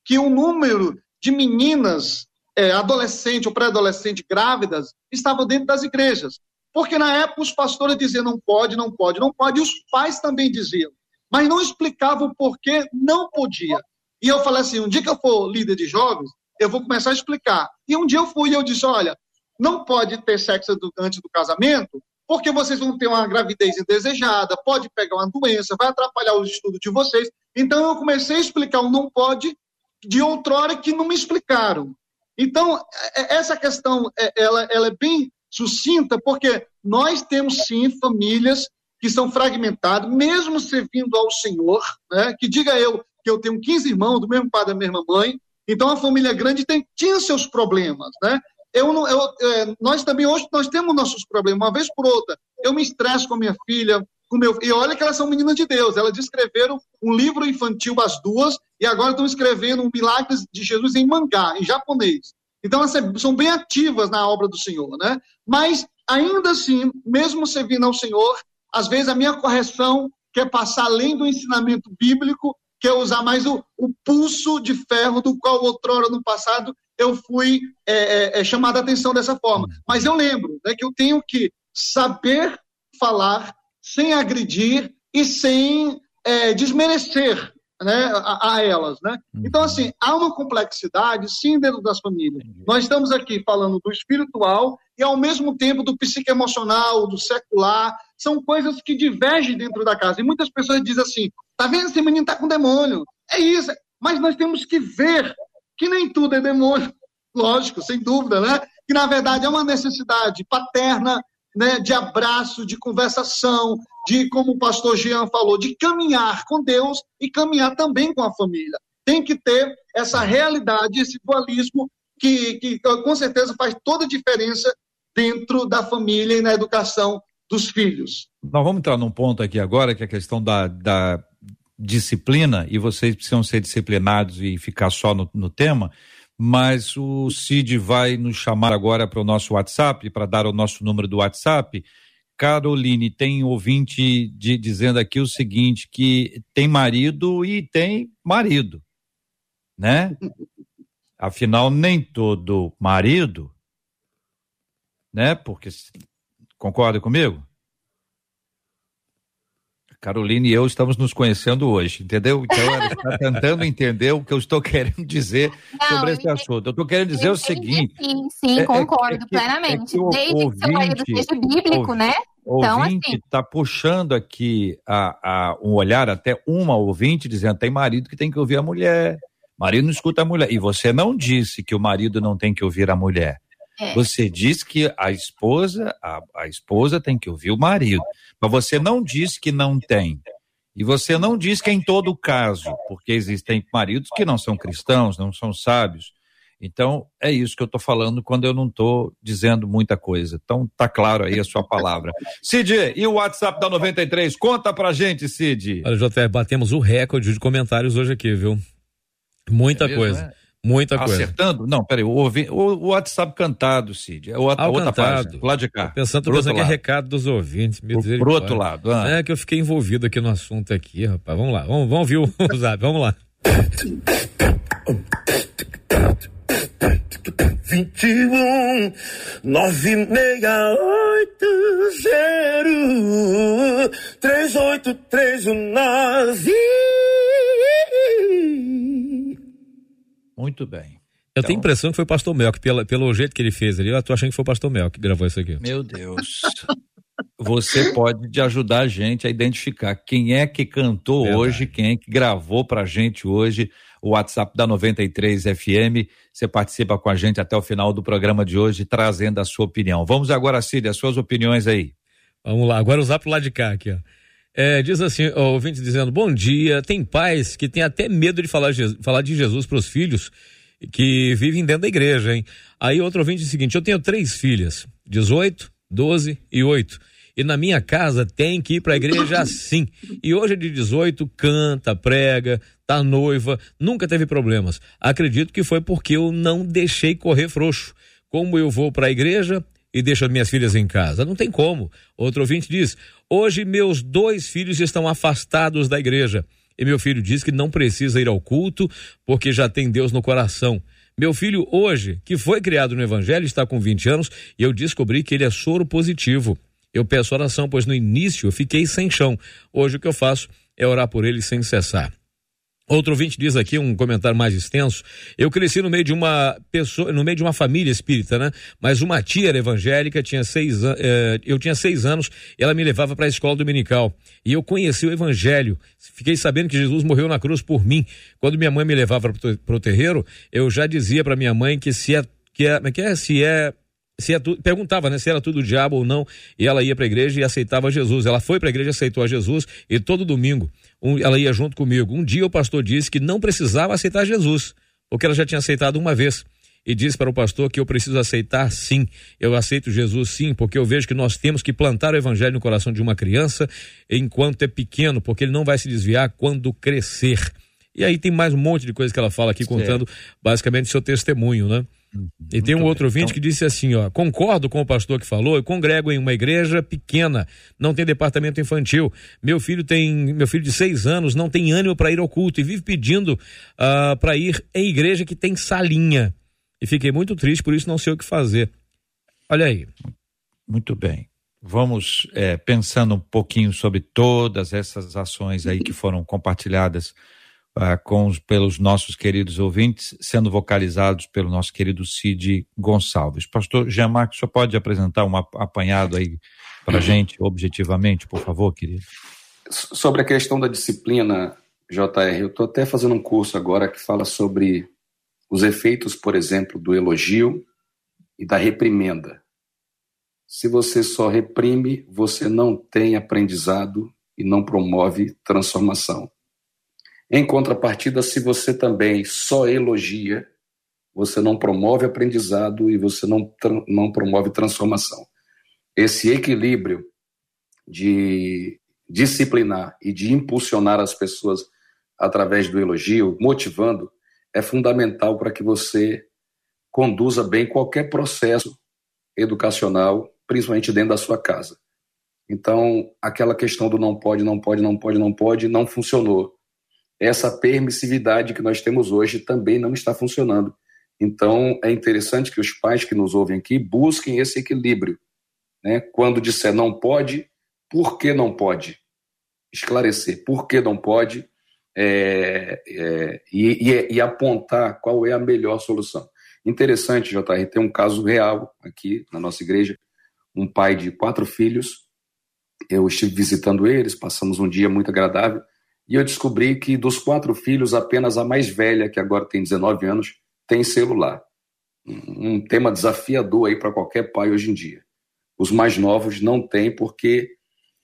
que o número de meninas é, adolescente ou pré-adolescente grávidas estavam dentro das igrejas. Porque na época os pastores diziam não pode, não pode, não pode, e os pais também diziam. Mas não explicavam o porquê não podia. E eu falei assim: um dia que eu for líder de jovens, eu vou começar a explicar. E um dia eu fui e eu disse: olha, não pode ter sexo antes do casamento, porque vocês vão ter uma gravidez indesejada, pode pegar uma doença, vai atrapalhar os estudos de vocês. Então eu comecei a explicar o não pode de outrora que não me explicaram. Então, é, é, essa questão é, ela, ela é bem sucinta, porque nós temos sim famílias que são fragmentadas, mesmo servindo ao Senhor, né? que diga eu que eu tenho 15 irmãos, do mesmo pai da mesma mãe, então a família grande tem, tinha seus problemas, né? eu não, eu, é, nós também hoje nós temos nossos problemas, uma vez por outra. Eu me estresso com a minha filha, com meu e olha que elas são meninas de Deus. Elas escreveram um livro infantil as duas e agora estão escrevendo um Milagres de Jesus em mangá, em japonês. Então elas são bem ativas na obra do Senhor, né? Mas ainda assim, mesmo servindo ao Senhor, às vezes a minha correção quer passar além do ensinamento bíblico, quer usar mais o, o pulso de ferro do qual outrora no passado eu fui é, é, é, chamado a atenção dessa forma. Mas eu lembro né, que eu tenho que saber falar sem agredir e sem é, desmerecer né, a, a, elas. Né? Então, uhum. assim, há uma complexidade, sim, dentro das famílias. Nós estamos aqui falando do espiritual e, ao mesmo tempo, do psicoemocional, do secular. São coisas que divergem dentro da casa. E muitas pessoas dizem assim: tá vendo, esse menino tá com demônio. É isso. Mas nós temos que ver que nem tudo é demônio. Lógico, sem dúvida, né? Que, na verdade, é uma necessidade paterna, né, de abraço, de conversação, de, como o pastor Jean falou, de caminhar com Deus e caminhar também com a família. Tem que ter essa realidade, esse dualismo que, que com certeza faz toda a diferença dentro da família e na educação dos filhos. Nós vamos entrar num ponto aqui agora, que é a questão da, da disciplina, e vocês precisam ser disciplinados e ficar só no, no tema, mas o Cid vai nos chamar agora para o nosso WhatsApp, para dar o nosso número do WhatsApp, Caroline, tem ouvinte de, dizendo aqui o seguinte, que tem marido e tem marido, né? Afinal, nem todo marido, né? Porque, concorda comigo? Caroline e eu estamos nos conhecendo hoje, entendeu? Então ela está tentando entender o que eu estou querendo dizer Não, sobre esse assunto. Eu estou querendo dizer o seguinte. Sim, sim, é, concordo é, é que, plenamente. É Desde ouvinte, que seu marido seja bíblico, né? Então, ouvinte assim. está puxando aqui a, a, um olhar, até uma ouvinte, dizendo: tem marido que tem que ouvir a mulher. Marido não escuta a mulher. E você não disse que o marido não tem que ouvir a mulher. É. Você disse que a esposa, a, a esposa tem que ouvir o marido. Mas você não disse que não tem. E você não diz que é em todo caso, porque existem maridos que não são cristãos, não são sábios. Então, é isso que eu estou falando quando eu não estou dizendo muita coisa. Então, tá claro aí a sua palavra. Cid, e o WhatsApp da 93? Conta pra gente, Cid. Olha, JF, batemos o recorde de comentários hoje aqui, viu? Muita é mesmo, coisa. É? Muita coisa. Acertando? Não, peraí, o, o WhatsApp cantado, Cid. É o, a outra cantado. página, lá de cá. Tô pensando, tô pensando que é recado dos ouvintes. Me pro, pro outro lado. Ah. É que eu fiquei envolvido aqui no assunto aqui, rapaz. Vamos lá, vamos, vamos ouvir o WhatsApp, vamos lá. 21 968 3839 Muito bem. Eu então... tenho a impressão que foi o pastor Mel, que pela, pelo jeito que ele fez ali, eu tô achando que foi o pastor Mel que gravou isso aqui. Meu Deus. Você pode ajudar a gente a identificar quem é que cantou Verdade. hoje, quem é que gravou pra gente hoje o WhatsApp da 93 FM. Você participa com a gente até o final do programa de hoje, trazendo a sua opinião. Vamos agora, Cid, as suas opiniões aí. Vamos lá, agora usar pro lado de cá aqui, ó. É, diz assim, o ouvinte dizendo, bom dia, tem pais que tem até medo de falar, falar de Jesus para os filhos que vivem dentro da igreja, hein? Aí outro ouvinte diz o seguinte, eu tenho três filhas, 18, 12 e 8. E na minha casa tem que ir para a igreja assim. E hoje é de 18, canta, prega, tá noiva, nunca teve problemas. Acredito que foi porque eu não deixei correr frouxo. Como eu vou para a igreja, e deixo as minhas filhas em casa. Não tem como. Outro ouvinte diz: Hoje meus dois filhos estão afastados da igreja. E meu filho diz que não precisa ir ao culto porque já tem Deus no coração. Meu filho, hoje, que foi criado no Evangelho, está com 20 anos e eu descobri que ele é soro positivo. Eu peço oração, pois no início eu fiquei sem chão. Hoje o que eu faço é orar por ele sem cessar. Outro ouvinte diz aqui um comentário mais extenso. Eu cresci no meio de uma pessoa, no meio de uma família espírita, né? Mas uma tia era evangélica, tinha seis, eh, eu tinha seis anos, ela me levava para a escola dominical e eu conheci o evangelho. Fiquei sabendo que Jesus morreu na cruz por mim. Quando minha mãe me levava para o terreiro, eu já dizia para minha mãe que se é que é, que é se é se é tu, perguntava né, se era tudo diabo ou não, e ela ia para a igreja e aceitava Jesus. Ela foi para a igreja, aceitou a Jesus, e todo domingo um, ela ia junto comigo. Um dia o pastor disse que não precisava aceitar Jesus, porque ela já tinha aceitado uma vez. E disse para o pastor que eu preciso aceitar sim, eu aceito Jesus sim, porque eu vejo que nós temos que plantar o evangelho no coração de uma criança enquanto é pequeno, porque ele não vai se desviar quando crescer. E aí tem mais um monte de coisa que ela fala aqui, contando basicamente seu testemunho, né? E tem um outro ouvinte então... que disse assim, ó, concordo com o pastor que falou, eu congrego em uma igreja pequena, não tem departamento infantil. Meu filho tem, meu filho de seis anos não tem ânimo para ir ao culto e vive pedindo uh, ah, para ir em igreja que tem salinha. E fiquei muito triste, por isso não sei o que fazer. Olha aí. Muito bem. Vamos é, pensando um pouquinho sobre todas essas ações aí que foram compartilhadas uh, com os, pelos nossos queridos ouvintes, sendo vocalizados pelo nosso querido Cid Gonçalves. Pastor Jean Marcos, só pode apresentar um apanhado aí para a gente, objetivamente, por favor, querido? Sobre a questão da disciplina, JR, eu estou até fazendo um curso agora que fala sobre os efeitos, por exemplo, do elogio e da reprimenda. Se você só reprime, você não tem aprendizado e não promove transformação. Em contrapartida, se você também só elogia, você não promove aprendizado e você não, não promove transformação. Esse equilíbrio de disciplinar e de impulsionar as pessoas através do elogio, motivando, é fundamental para que você conduza bem qualquer processo educacional, principalmente dentro da sua casa. Então, aquela questão do não pode, não pode, não pode, não pode, não funcionou essa permissividade que nós temos hoje também não está funcionando. Então, é interessante que os pais que nos ouvem aqui busquem esse equilíbrio. Né? Quando disser não pode, por que não pode? Esclarecer por que não pode é, é, e, e, e, apontar qual é a melhor solução. Interessante, JR, tem um caso real aqui na nossa igreja. Um pai de quatro filhos. Eu estive visitando eles, passamos um dia muito agradável e eu descobri que dos quatro filhos, apenas a mais velha, que agora tem 19 anos, tem celular. Um tema desafiador aí para qualquer pai hoje em dia. Os mais novos não têm, porque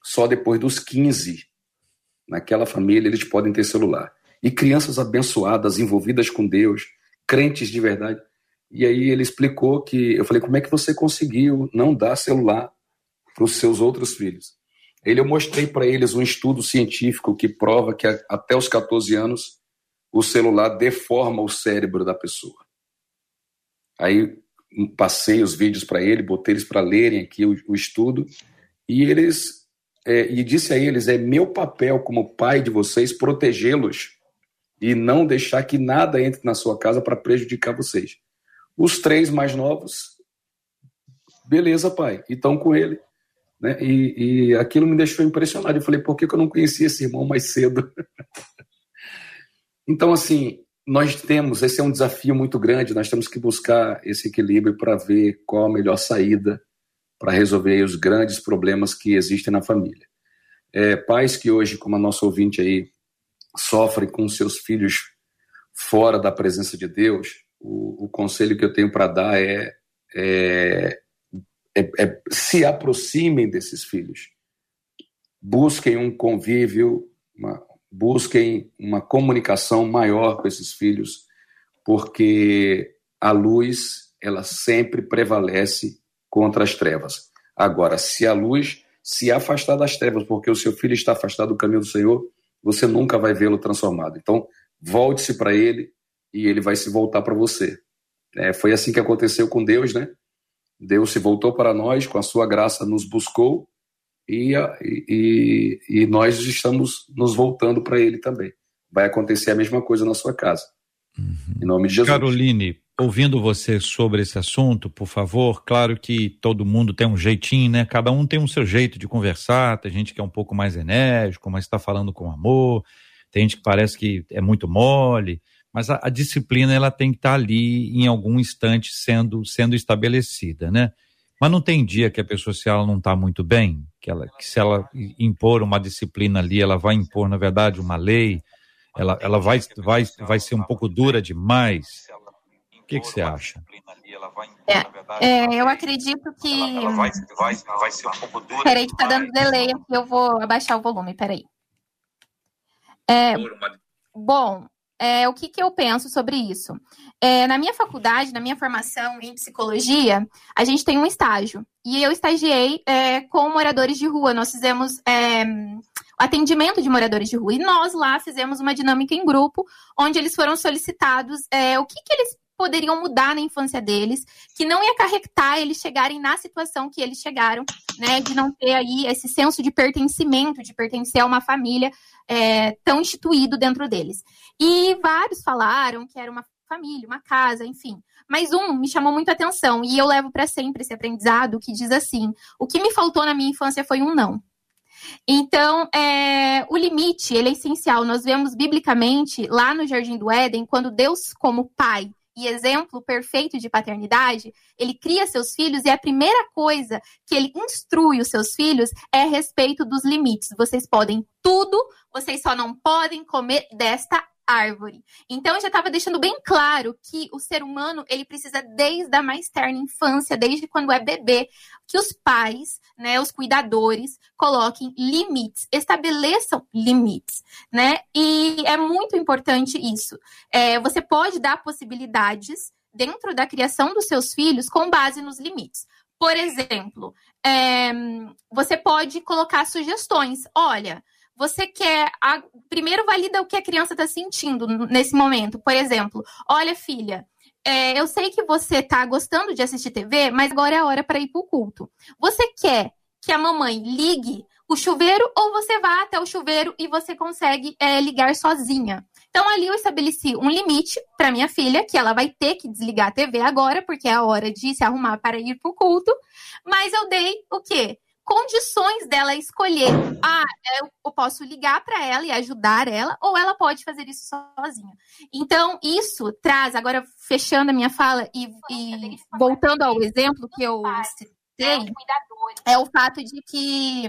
só depois dos 15, naquela família, eles podem ter celular. E crianças abençoadas, envolvidas com Deus, crentes de verdade. E aí ele explicou que. Eu falei, como é que você conseguiu não dar celular para os seus outros filhos? Ele, eu mostrei para eles um estudo científico que prova que até os 14 anos o celular deforma o cérebro da pessoa. Aí passei os vídeos para ele, botei eles para lerem aqui o, o, estudo e eles é, e disse a eles é meu papel como pai de vocês protegê-los e não deixar que nada entre na sua casa para prejudicar vocês. Os três mais novos, beleza, pai, e estão com ele. Né? E, e aquilo me deixou impressionado. Eu falei, por que, que eu não conhecia esse irmão mais cedo? então, assim, nós temos, esse é um desafio muito grande, nós temos que buscar esse equilíbrio para ver qual a melhor saída para resolver os grandes problemas que existem na família. É, pais que hoje, como a nossa ouvinte aí, sofrem com seus filhos fora da presença de Deus, o, o conselho que eu tenho para dar é, é é, é, se aproximem desses filhos. Busquem um convívio, uma, busquem uma comunicação maior com esses filhos, porque a luz ela sempre prevalece contra as trevas. Agora, se a luz se afastar das trevas, porque o seu filho está afastado do caminho do Senhor, você nunca vai vê-lo transformado. Então, volte-se para ele e ele vai se voltar para você. É, foi assim que aconteceu com Deus, né? Deus se voltou para nós, com a sua graça nos buscou e, e, e nós estamos nos voltando para Ele também. Vai acontecer a mesma coisa na sua casa. Uhum. Em nome de Jesus. Caroline, ouvindo você sobre esse assunto, por favor, claro que todo mundo tem um jeitinho, né? Cada um tem um seu jeito de conversar, tem gente que é um pouco mais enérgico, mas está falando com amor, tem gente que parece que é muito mole mas a, a disciplina ela tem que estar tá ali em algum instante sendo, sendo estabelecida, né? Mas não tem dia que a pessoa, se ela não está muito bem, que, ela, que se ela impor uma disciplina ali, ela vai impor, na verdade, uma lei, ela, ela vai, vai, vai ser um pouco dura demais. O que, que você acha? É, é, eu acredito que. Ela, vai, vai, vai ser um pouco dura. Peraí, que tá dando delay aqui, eu vou abaixar o volume, peraí. É, bom, é, o que, que eu penso sobre isso? É, na minha faculdade, na minha formação em psicologia, a gente tem um estágio. E eu estagiei é, com moradores de rua. Nós fizemos é, atendimento de moradores de rua. E nós lá fizemos uma dinâmica em grupo, onde eles foram solicitados é, o que, que eles poderiam mudar na infância deles, que não ia acarretar eles chegarem na situação que eles chegaram, né? De não ter aí esse senso de pertencimento, de pertencer a uma família é, tão instituído dentro deles. E vários falaram que era uma família, uma casa, enfim. Mas um me chamou muito a atenção e eu levo para sempre esse aprendizado que diz assim: o que me faltou na minha infância foi um não. Então, é, o limite, ele é essencial. Nós vemos biblicamente, lá no Jardim do Éden, quando Deus, como pai, e exemplo perfeito de paternidade, ele cria seus filhos e a primeira coisa que ele instrui os seus filhos é a respeito dos limites. Vocês podem tudo, vocês só não podem comer desta árvore. Então eu já estava deixando bem claro que o ser humano ele precisa desde a mais terna infância, desde quando é bebê, que os pais, né, os cuidadores coloquem limites, estabeleçam limites, né? E é muito importante isso. É, você pode dar possibilidades dentro da criação dos seus filhos com base nos limites. Por exemplo, é, você pode colocar sugestões. Olha, você quer. A, primeiro, valida o que a criança está sentindo nesse momento. Por exemplo, olha, filha. É, eu sei que você está gostando de assistir TV, mas agora é a hora para ir para o culto. Você quer que a mamãe ligue o chuveiro ou você vá até o chuveiro e você consegue é, ligar sozinha? Então, ali eu estabeleci um limite para minha filha, que ela vai ter que desligar a TV agora, porque é a hora de se arrumar para ir para o culto. Mas eu dei o quê? Condições dela escolher. Ah, eu posso ligar para ela e ajudar ela, ou ela pode fazer isso sozinha. Então, isso traz, agora fechando a minha fala e, e voltando ao exemplo que eu citei, é o fato de que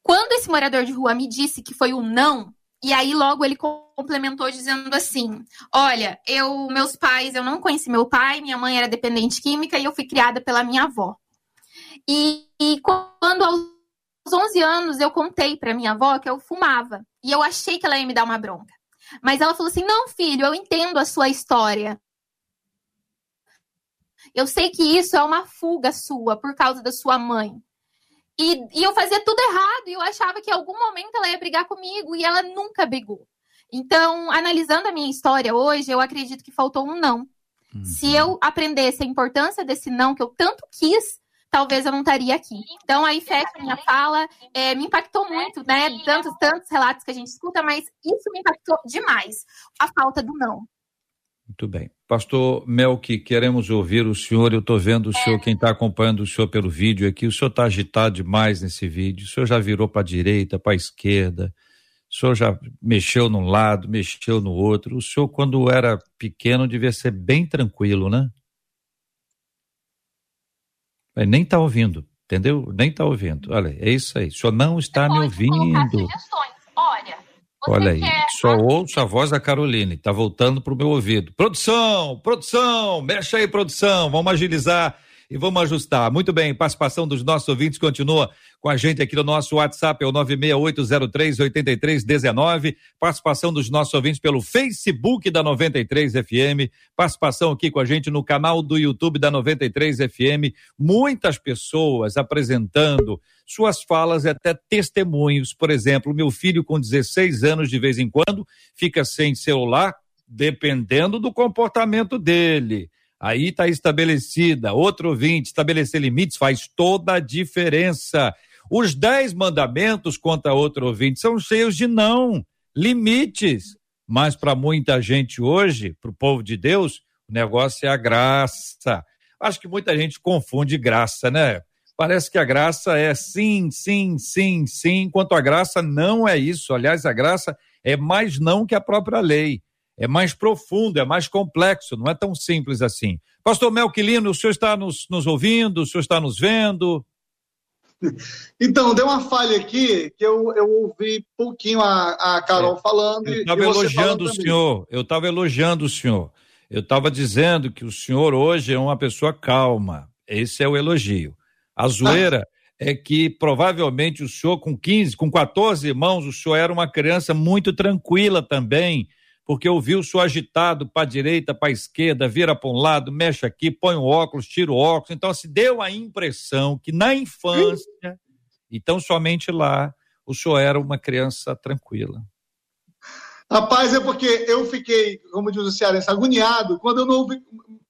quando esse morador de rua me disse que foi um não, e aí logo ele complementou dizendo assim: "Olha, eu meus pais, eu não conheci meu pai, minha mãe era dependente química e eu fui criada pela minha avó. E, e quando aos 11 anos eu contei para minha avó que eu fumava. E eu achei que ela ia me dar uma bronca. Mas ela falou assim: não, filho, eu entendo a sua história. Eu sei que isso é uma fuga sua por causa da sua mãe. E, e, eu fazia tudo errado e eu achava que em algum momento ela ia brigar comigo e ela nunca brigou. Então, analisando a minha história hoje, eu acredito que faltou um não. Uhum. Se eu aprendesse a importância desse não que eu tanto quis, talvez eu não estaria aqui. Então, aí fecha a minha fala. É, me impactou muito, né? Tantos, tantos relatos que a gente escuta, mas isso me impactou demais. A falta do não. Muito bem. Pastor Melk, queremos ouvir o senhor. Eu estou vendo o senhor, quem está acompanhando o senhor pelo vídeo aqui, o senhor está agitado demais nesse vídeo. O senhor já virou para a direita, para a esquerda. O senhor já mexeu num lado, mexeu no outro. O senhor, quando era pequeno, devia ser bem tranquilo, né? Nem está ouvindo, entendeu? Nem está ouvindo. Olha, é isso aí. O senhor não está me ouvindo. Olha, Olha aí, só ouço a voz da Caroline, está voltando para o meu ouvido. Produção, produção, mexe aí, produção, vamos agilizar e vamos ajustar. Muito bem, participação dos nossos ouvintes continua com a gente aqui no nosso WhatsApp, é o 968038319. Participação dos nossos ouvintes pelo Facebook da 93 FM. Participação aqui com a gente no canal do YouTube da 93 FM. Muitas pessoas apresentando suas falas e até testemunhos. Por exemplo, meu filho com 16 anos, de vez em quando, fica sem celular, dependendo do comportamento dele. Aí está estabelecida. Outro ouvinte, estabelecer limites faz toda a diferença. Os dez mandamentos, contra outro ouvinte, são cheios de não, limites. Mas para muita gente hoje, para o povo de Deus, o negócio é a graça. Acho que muita gente confunde graça, né? Parece que a graça é sim, sim, sim, sim, enquanto a graça não é isso. Aliás, a graça é mais não que a própria lei é mais profundo, é mais complexo, não é tão simples assim. Pastor Melquilino, o senhor está nos, nos ouvindo, o senhor está nos vendo? Então, deu uma falha aqui que eu, eu ouvi pouquinho a, a Carol é. falando. Eu estava elogiando o senhor, eu estava elogiando o senhor. Eu estava dizendo que o senhor hoje é uma pessoa calma. Esse é o elogio. A zoeira ah. é que provavelmente o senhor, com 15, com 14 irmãos, o senhor era uma criança muito tranquila também porque eu vi o senhor agitado para a direita, para a esquerda, vira para um lado, mexe aqui, põe o óculos, tira o óculos. Então, se deu a impressão que na infância, então somente lá, o senhor era uma criança tranquila. Rapaz, é porque eu fiquei, como diz o cearense, agoniado quando eu não ouvi,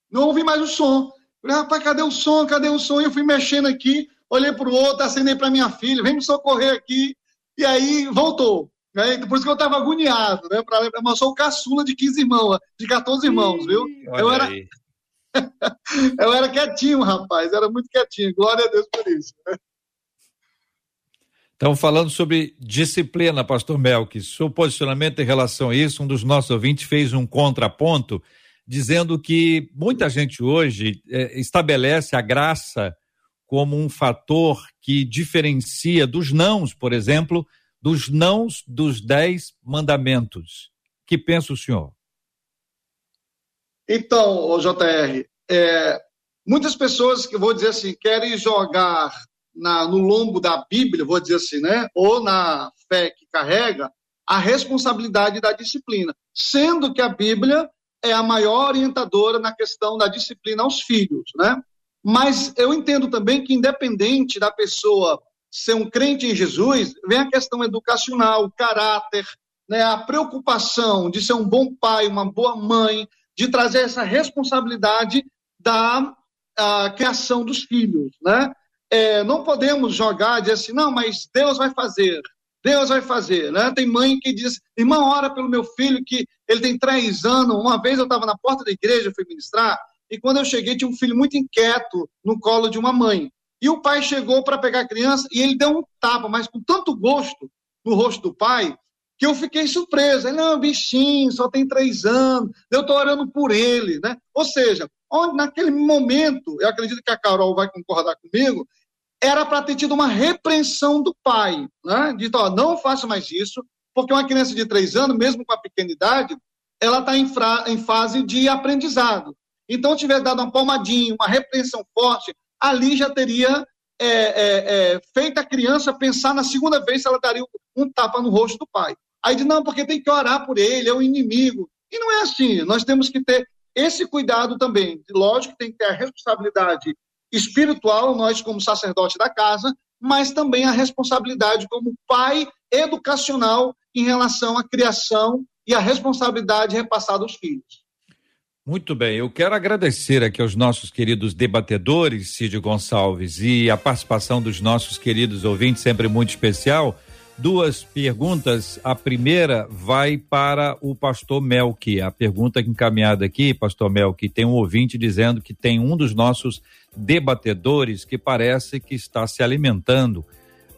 não ouvi mais o som. Falei, rapaz, cadê o som? Cadê o som? E eu fui mexendo aqui, olhei para o outro, acenei para minha filha, vem me socorrer aqui. E aí voltou. Né? Por isso que eu estava agoniado, né? Pra, eu sou o caçula de 15 irmãos, de 14 irmãos, viu? Eu era, eu era quietinho, rapaz, era muito quietinho. Glória a Deus por isso. Né? Então, falando sobre disciplina, pastor Melk, seu posicionamento em relação a isso, um dos nossos ouvintes fez um contraponto, dizendo que muita gente hoje é, estabelece a graça como um fator que diferencia dos nãos, por exemplo, dos nãos dos dez mandamentos. Que pensa o senhor? Então, JR, é, muitas pessoas que vou dizer assim querem jogar na, no lombo da Bíblia, vou dizer assim, né, ou na fé que carrega a responsabilidade da disciplina, sendo que a Bíblia é a maior orientadora na questão da disciplina aos filhos, né? Mas eu entendo também que independente da pessoa ser um crente em Jesus, vem a questão educacional, o caráter, né, a preocupação de ser um bom pai, uma boa mãe, de trazer essa responsabilidade da criação dos filhos, né? É, não podemos jogar, dizer assim, não, mas Deus vai fazer, Deus vai fazer, né? Tem mãe que diz, irmã, ora pelo meu filho que ele tem três anos. Uma vez eu estava na porta da igreja, fui ministrar, e quando eu cheguei tinha um filho muito inquieto no colo de uma mãe. E o pai chegou para pegar a criança e ele deu um tapa, mas com tanto gosto no rosto do pai, que eu fiquei surpreso. Ele, não, bichinho, só tem três anos, eu estou orando por ele, né? Ou seja, onde, naquele momento, eu acredito que a Carol vai concordar comigo, era para ter tido uma repreensão do pai, né? De, ó, não faça mais isso, porque uma criança de três anos, mesmo com a pequena idade, ela está em, em, fase de aprendizado. Então, tiver dado uma palmadinha, uma repreensão forte, ali já teria é, é, é, feito a criança pensar na segunda vez se ela daria um tapa no rosto do pai. Aí diz, não, porque tem que orar por ele, é o inimigo. E não é assim. Nós temos que ter esse cuidado também. Lógico que tem que ter a responsabilidade espiritual, nós como sacerdote da casa, mas também a responsabilidade como pai educacional em relação à criação e a responsabilidade repassada aos filhos. Muito bem, eu quero agradecer aqui aos nossos queridos debatedores, Cid Gonçalves, e a participação dos nossos queridos ouvintes, sempre muito especial. Duas perguntas. A primeira vai para o pastor Melk. A pergunta encaminhada aqui, pastor Melk, tem um ouvinte dizendo que tem um dos nossos debatedores que parece que está se alimentando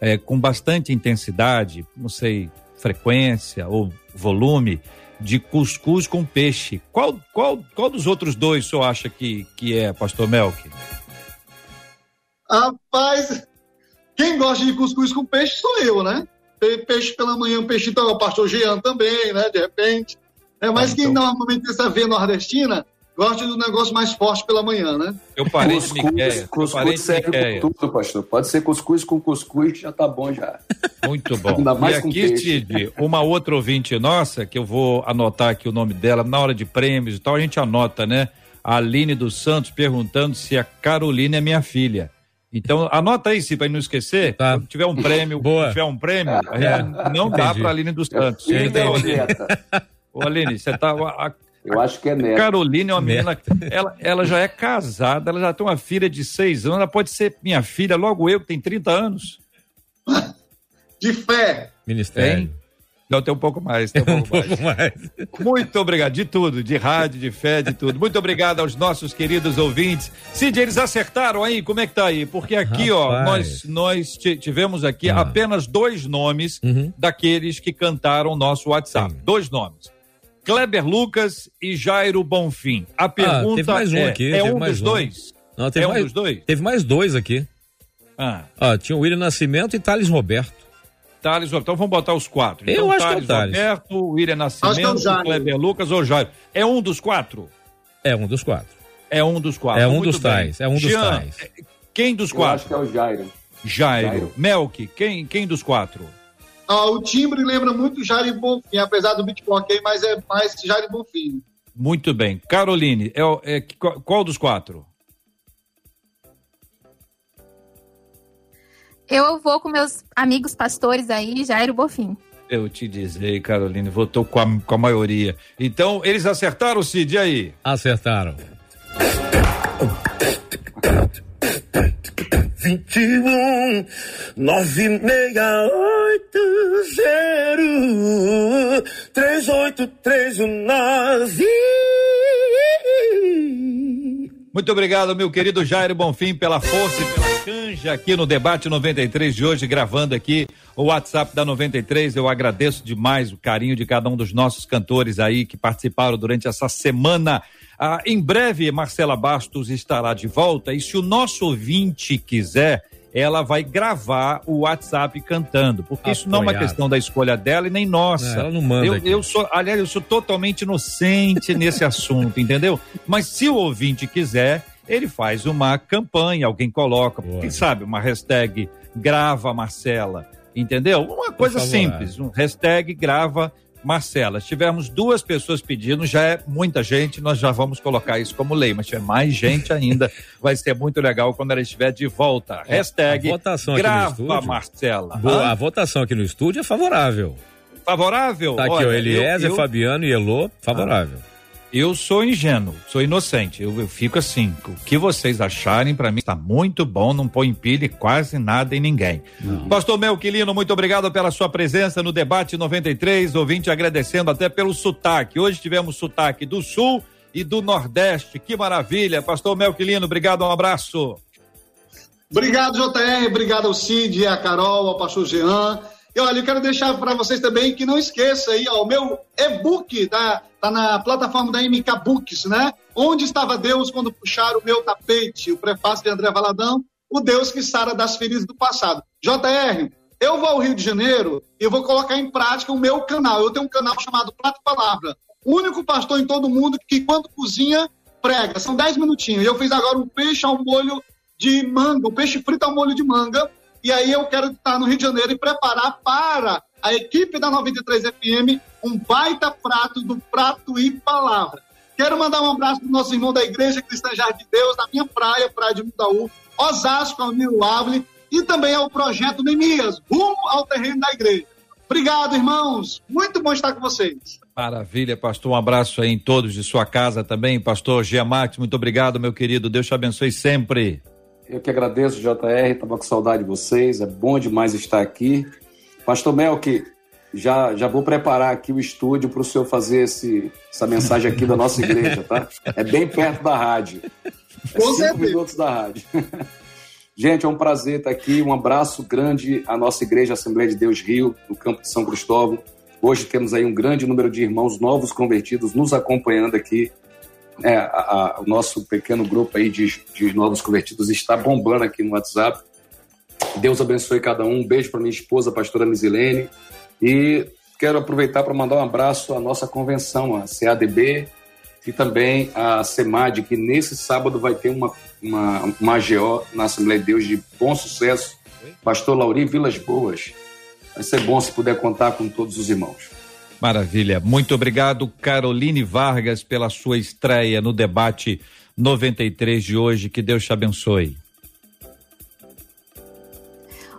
é, com bastante intensidade, não sei, frequência ou volume de cuscuz com peixe. Qual, qual, qual dos outros dois o senhor acha que, que é, pastor Melk? Rapaz, quem gosta de cuscuz com peixe sou eu, né? Peixe pela manhã, peixe então, o pastor Jean também, né? De repente. É, mas ah, então... quem normalmente essa veia nordestina gosta do negócio mais forte pela manhã, né? Eu parei cuscuz, de Miquéia. Cuscuz serve com tudo, pastor. Pode ser cuscuz com cuscuz, já tá bom já. Muito bom. Ainda mais e aqui, Tid, uma outra ouvinte nossa, que eu vou anotar aqui o nome dela, na hora de prêmios e tal, a gente anota, né? A Aline dos Santos perguntando se a Carolina é minha filha. Então, anota aí, se para não esquecer. Tá. Se tiver um prêmio, Boa. tiver um prêmio, é. não Entendi. dá para Aline dos Santos. Ô, Aline, você tá. A, eu acho que é neta. Carolina é uma menina. Ela, ela já é casada, ela já tem uma filha de seis anos, ela pode ser minha filha, logo eu, que tenho 30 anos. De fé. Ministério. Tem? Não, tem um pouco mais. Tem um pouco, um pouco mais. mais. Muito obrigado. De tudo, de rádio, de fé, de tudo. Muito obrigado aos nossos queridos ouvintes. Cid, eles acertaram aí? Como é que tá aí? Porque aqui, Rapaz. ó, nós, nós tivemos aqui ah. apenas dois nomes uhum. daqueles que cantaram o nosso WhatsApp. Sim. Dois nomes. Kleber Lucas e Jairo Bonfim. A pergunta ah, teve mais um é, aqui, é um dos um. dois? Não, teve é mais, um dos dois? Teve mais dois aqui. Ah. ah tinha o William Nascimento e Thales Roberto. Thales, então vamos botar os quatro. Eu então, acho Thales, que é o Thales. Roberto, William Nascimento, é Kleber Lucas ou Jairo. É um dos quatro? É um dos quatro. É um dos quatro. É um Muito dos bem. tais. É um dos Jean, tais. Quem dos quatro? Eu acho que é o Jairo. Jairo. Jairo. Melk, quem, quem dos quatro? Ah, o timbre lembra muito Jair Bonfim, apesar do beat bloqueio, mas é mais Jair Bonfim. Muito bem. Caroline, é, é, qual dos quatro? Eu vou com meus amigos pastores aí, Jairo Bofim. Eu te dizer, Caroline, votou com a, com a maioria. Então, eles acertaram, Cid, e aí? Acertaram. Vinte e um, nove, meia, oito, zero, três, oito, três, nove. Muito obrigado, meu querido Jairo Bonfim, pela força e pela canja aqui no debate 93 de hoje, gravando aqui o WhatsApp da 93. Eu agradeço demais o carinho de cada um dos nossos cantores aí que participaram durante essa semana. Ah, em breve, Marcela Bastos estará de volta e se o nosso ouvinte quiser, ela vai gravar o WhatsApp cantando, porque Apoiado. isso não é uma questão da escolha dela e nem nossa. ela não manda. Eu, eu, sou, aliás, eu sou totalmente inocente nesse assunto, entendeu? Mas se o ouvinte quiser, ele faz uma campanha, alguém coloca, Boa. quem sabe, uma hashtag grava Marcela, entendeu? Uma coisa simples, um hashtag grava Marcela, se tivermos duas pessoas pedindo, já é muita gente, nós já vamos colocar isso como lei, mas se tiver mais gente ainda, vai ser muito legal quando ela estiver de volta. É, Hashtag a votação grava estúdio, Marcela. Boa, a votação aqui no estúdio é favorável. Favorável? Tá aqui Olha, o Eliezer, eu, eu... Fabiano e Elô, favorável. Ah. Eu sou ingênuo, sou inocente. Eu, eu fico assim, o que vocês acharem, para mim está muito bom, não põe pilha quase nada em ninguém. Não. Pastor Melquilino, muito obrigado pela sua presença no debate 93, ouvinte agradecendo até pelo sotaque. Hoje tivemos sotaque do Sul e do Nordeste. Que maravilha. Pastor Melquilino, obrigado, um abraço. Obrigado, JR, obrigado ao Cid, a Carol, ao pastor Jean. E olha, eu quero deixar para vocês também que não esqueça aí, ó, o meu e-book tá, tá na plataforma da MK Books, né? Onde estava Deus quando puxaram o meu tapete? O prefácio de André Valadão, o Deus que sara das feridas do passado. JR, eu vou ao Rio de Janeiro e vou colocar em prática o meu canal. Eu tenho um canal chamado Prato Palavra. O único pastor em todo mundo que, quando cozinha, prega. São 10 minutinhos. Eu fiz agora um peixe ao molho de manga, um peixe frito ao molho de manga e aí eu quero estar no Rio de Janeiro e preparar para a equipe da 93 FM um baita prato do Prato e Palavra. Quero mandar um abraço para o nosso irmão da Igreja Cristã Jardim de Deus, na minha praia, Praia de Mundaú, Osasco, Almiro Ávila, e também ao projeto Nemias, rumo ao terreno da igreja. Obrigado, irmãos. Muito bom estar com vocês. Maravilha, pastor. Um abraço aí em todos de sua casa também. Pastor Giamatti, muito obrigado, meu querido. Deus te abençoe sempre. Eu que agradeço, JR, estava com saudade de vocês, é bom demais estar aqui. Pastor Melk, já, já vou preparar aqui o estúdio para o senhor fazer esse, essa mensagem aqui da nossa igreja, tá? É bem perto da rádio. É cinco minutos da rádio. Gente, é um prazer estar aqui. Um abraço grande à nossa igreja Assembleia de Deus Rio, no campo de São Cristóvão. Hoje temos aí um grande número de irmãos novos convertidos nos acompanhando aqui é, a, a, o nosso pequeno grupo aí de, de novos convertidos está bombando aqui no WhatsApp. Deus abençoe cada um. Um beijo para minha esposa, a pastora Misilene. E quero aproveitar para mandar um abraço à nossa convenção, a CADB, e também a CEMAD, que nesse sábado vai ter uma, uma, uma AGO na Assembleia de Deus de bom sucesso. Pastor Lauri Vilas Boas. Vai ser bom se puder contar com todos os irmãos. Maravilha. Muito obrigado, Caroline Vargas, pela sua estreia no debate 93 de hoje. Que Deus te abençoe.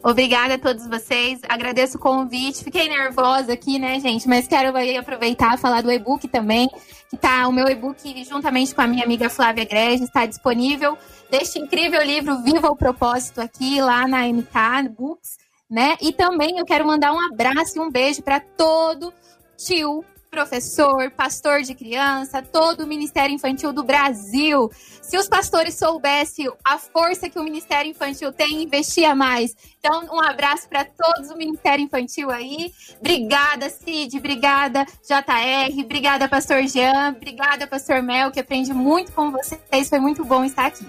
Obrigada a todos vocês. Agradeço o convite. Fiquei nervosa aqui, né, gente? Mas quero aproveitar e falar do e-book também. Que tá o meu e-book, juntamente com a minha amiga Flávia Grege, está disponível deste incrível livro Viva o Propósito aqui, lá na MK Books, né? E também eu quero mandar um abraço e um beijo para todo tio, professor, pastor de criança, todo o Ministério Infantil do Brasil. Se os pastores soubessem a força que o Ministério Infantil tem, investia mais. Então, um abraço para todos o Ministério Infantil aí. Obrigada, Cid. Obrigada, JR. Obrigada, Pastor Jean. Obrigada, Pastor Mel, que aprendi muito com vocês. Foi muito bom estar aqui.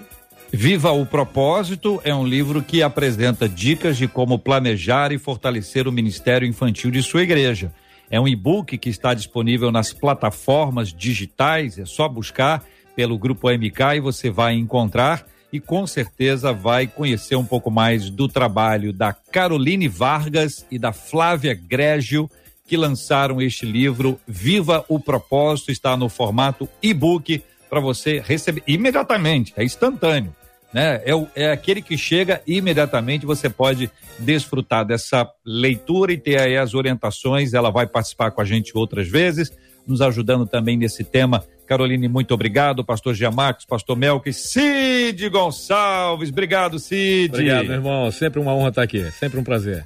Viva o Propósito é um livro que apresenta dicas de como planejar e fortalecer o Ministério Infantil de sua igreja. É um e-book que está disponível nas plataformas digitais, é só buscar pelo Grupo MK e você vai encontrar. e com certeza vai conhecer um pouco mais do trabalho da Caroline Vargas e da Flávia Grégio, que lançaram este livro Viva o Propósito, está no formato e-book para você receber imediatamente, é instantâneo. Né? É, o, é aquele que chega e imediatamente você pode desfrutar dessa leitura e ter aí as orientações. Ela vai participar com a gente outras vezes, nos ajudando também nesse tema Caroline, muito obrigado. Pastor Giamarcos, Pastor Melk, Cid Gonçalves. Obrigado, Cid. Obrigado, meu irmão. Sempre uma honra estar aqui. Sempre um prazer.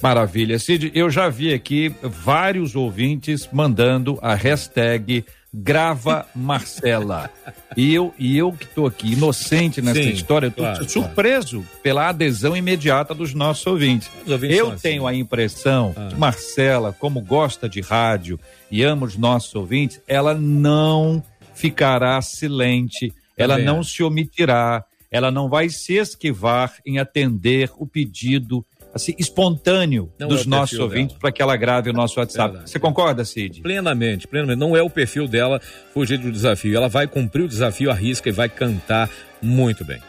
Maravilha. Cid, eu já vi aqui vários ouvintes mandando a hashtag grava Marcela. e eu, e eu que estou aqui inocente nessa Sim, história, estou claro, surpreso claro. pela adesão imediata dos nossos ouvintes. ouvintes eu tenho assim. a impressão ah. que Marcela, como gosta de rádio e ama os nossos ouvintes, ela não ficará silente, ela não é. se omitirá, ela não vai se esquivar em atender o pedido assim, espontâneo não dos é nossos ouvintes para que ela grave o nosso WhatsApp. Verdade. Você concorda, Cid? Plenamente, plenamente. Não é o perfil dela fugir do desafio. Ela vai cumprir o desafio, arrisca e vai cantar muito bem.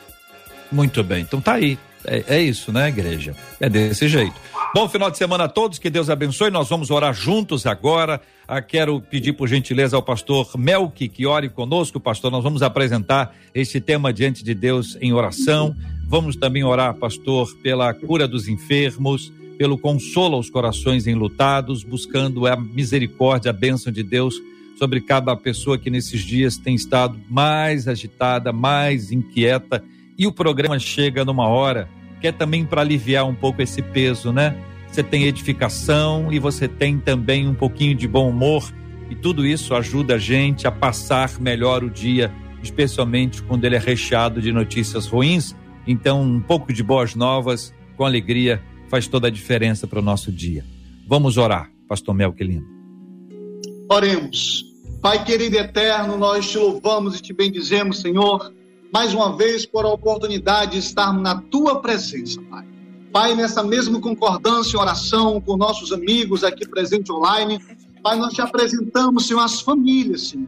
Muito bem. Então tá aí. É, é isso, né, igreja? É desse jeito. Bom final de semana a todos, que Deus abençoe. Nós vamos orar juntos agora. Ah, quero pedir por gentileza ao pastor Melk que ore conosco, pastor. Nós vamos apresentar este tema diante de Deus em oração. Vamos também orar, pastor, pela cura dos enfermos, pelo consolo aos corações enlutados, buscando a misericórdia, a bênção de Deus sobre cada pessoa que nesses dias tem estado mais agitada, mais inquieta. E o programa chega numa hora que é também para aliviar um pouco esse peso, né? Você tem edificação e você tem também um pouquinho de bom humor, e tudo isso ajuda a gente a passar melhor o dia, especialmente quando ele é recheado de notícias ruins então, um pouco de boas novas, com alegria, faz toda a diferença para o nosso dia. Vamos orar, Pastor Melquilino. Oremos. Pai querido e eterno, nós te louvamos e te bendizemos, Senhor, mais uma vez por a oportunidade de estarmos na tua presença, Pai. Pai, nessa mesma concordância e oração com nossos amigos aqui presentes online, Pai, nós te apresentamos, Senhor, as famílias, Senhor.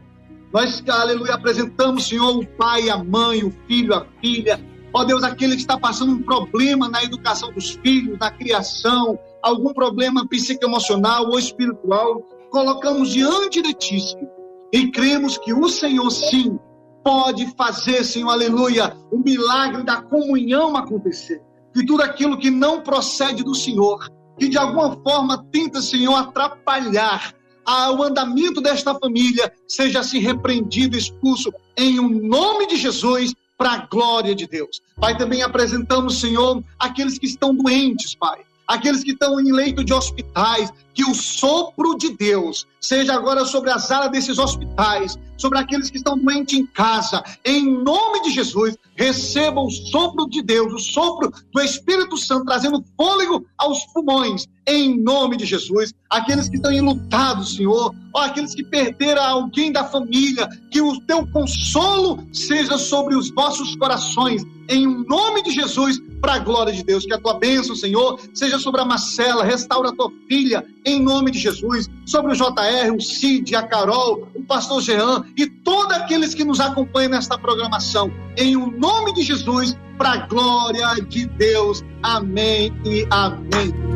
Nós, aleluia, apresentamos, Senhor, o pai, a mãe, o filho, a filha, Ó Deus, aquele que está passando um problema na educação dos filhos, na criação, algum problema psicoemocional ou espiritual, colocamos diante de Ti, Senhor, e cremos que o Senhor, sim, pode fazer, Senhor, aleluia, o milagre da comunhão acontecer. Que tudo aquilo que não procede do Senhor, que de alguma forma tenta, Senhor, atrapalhar o andamento desta família, seja assim repreendido, expulso, em o um nome de Jesus para a glória de Deus. Pai, também apresentamos, Senhor, aqueles que estão doentes, Pai. Aqueles que estão em leito de hospitais, que o sopro de Deus seja agora sobre as áreas desses hospitais, sobre aqueles que estão doentes em casa, em nome de Jesus, receba o sopro de Deus, o sopro do Espírito Santo, trazendo fôlego aos pulmões, em nome de Jesus. Aqueles que estão enlutados, Senhor, ou aqueles que perderam alguém da família, que o teu consolo seja sobre os vossos corações, em nome de Jesus, para a glória de Deus. Que a tua bênção, Senhor, seja sobre a Marcela, restaura a tua filha, em nome de Jesus, sobre o JR, o Cid, a Carol, o pastor Jean e todos aqueles que nos acompanham nesta programação. Em o nome de Jesus, para a glória de Deus. Amém e amém.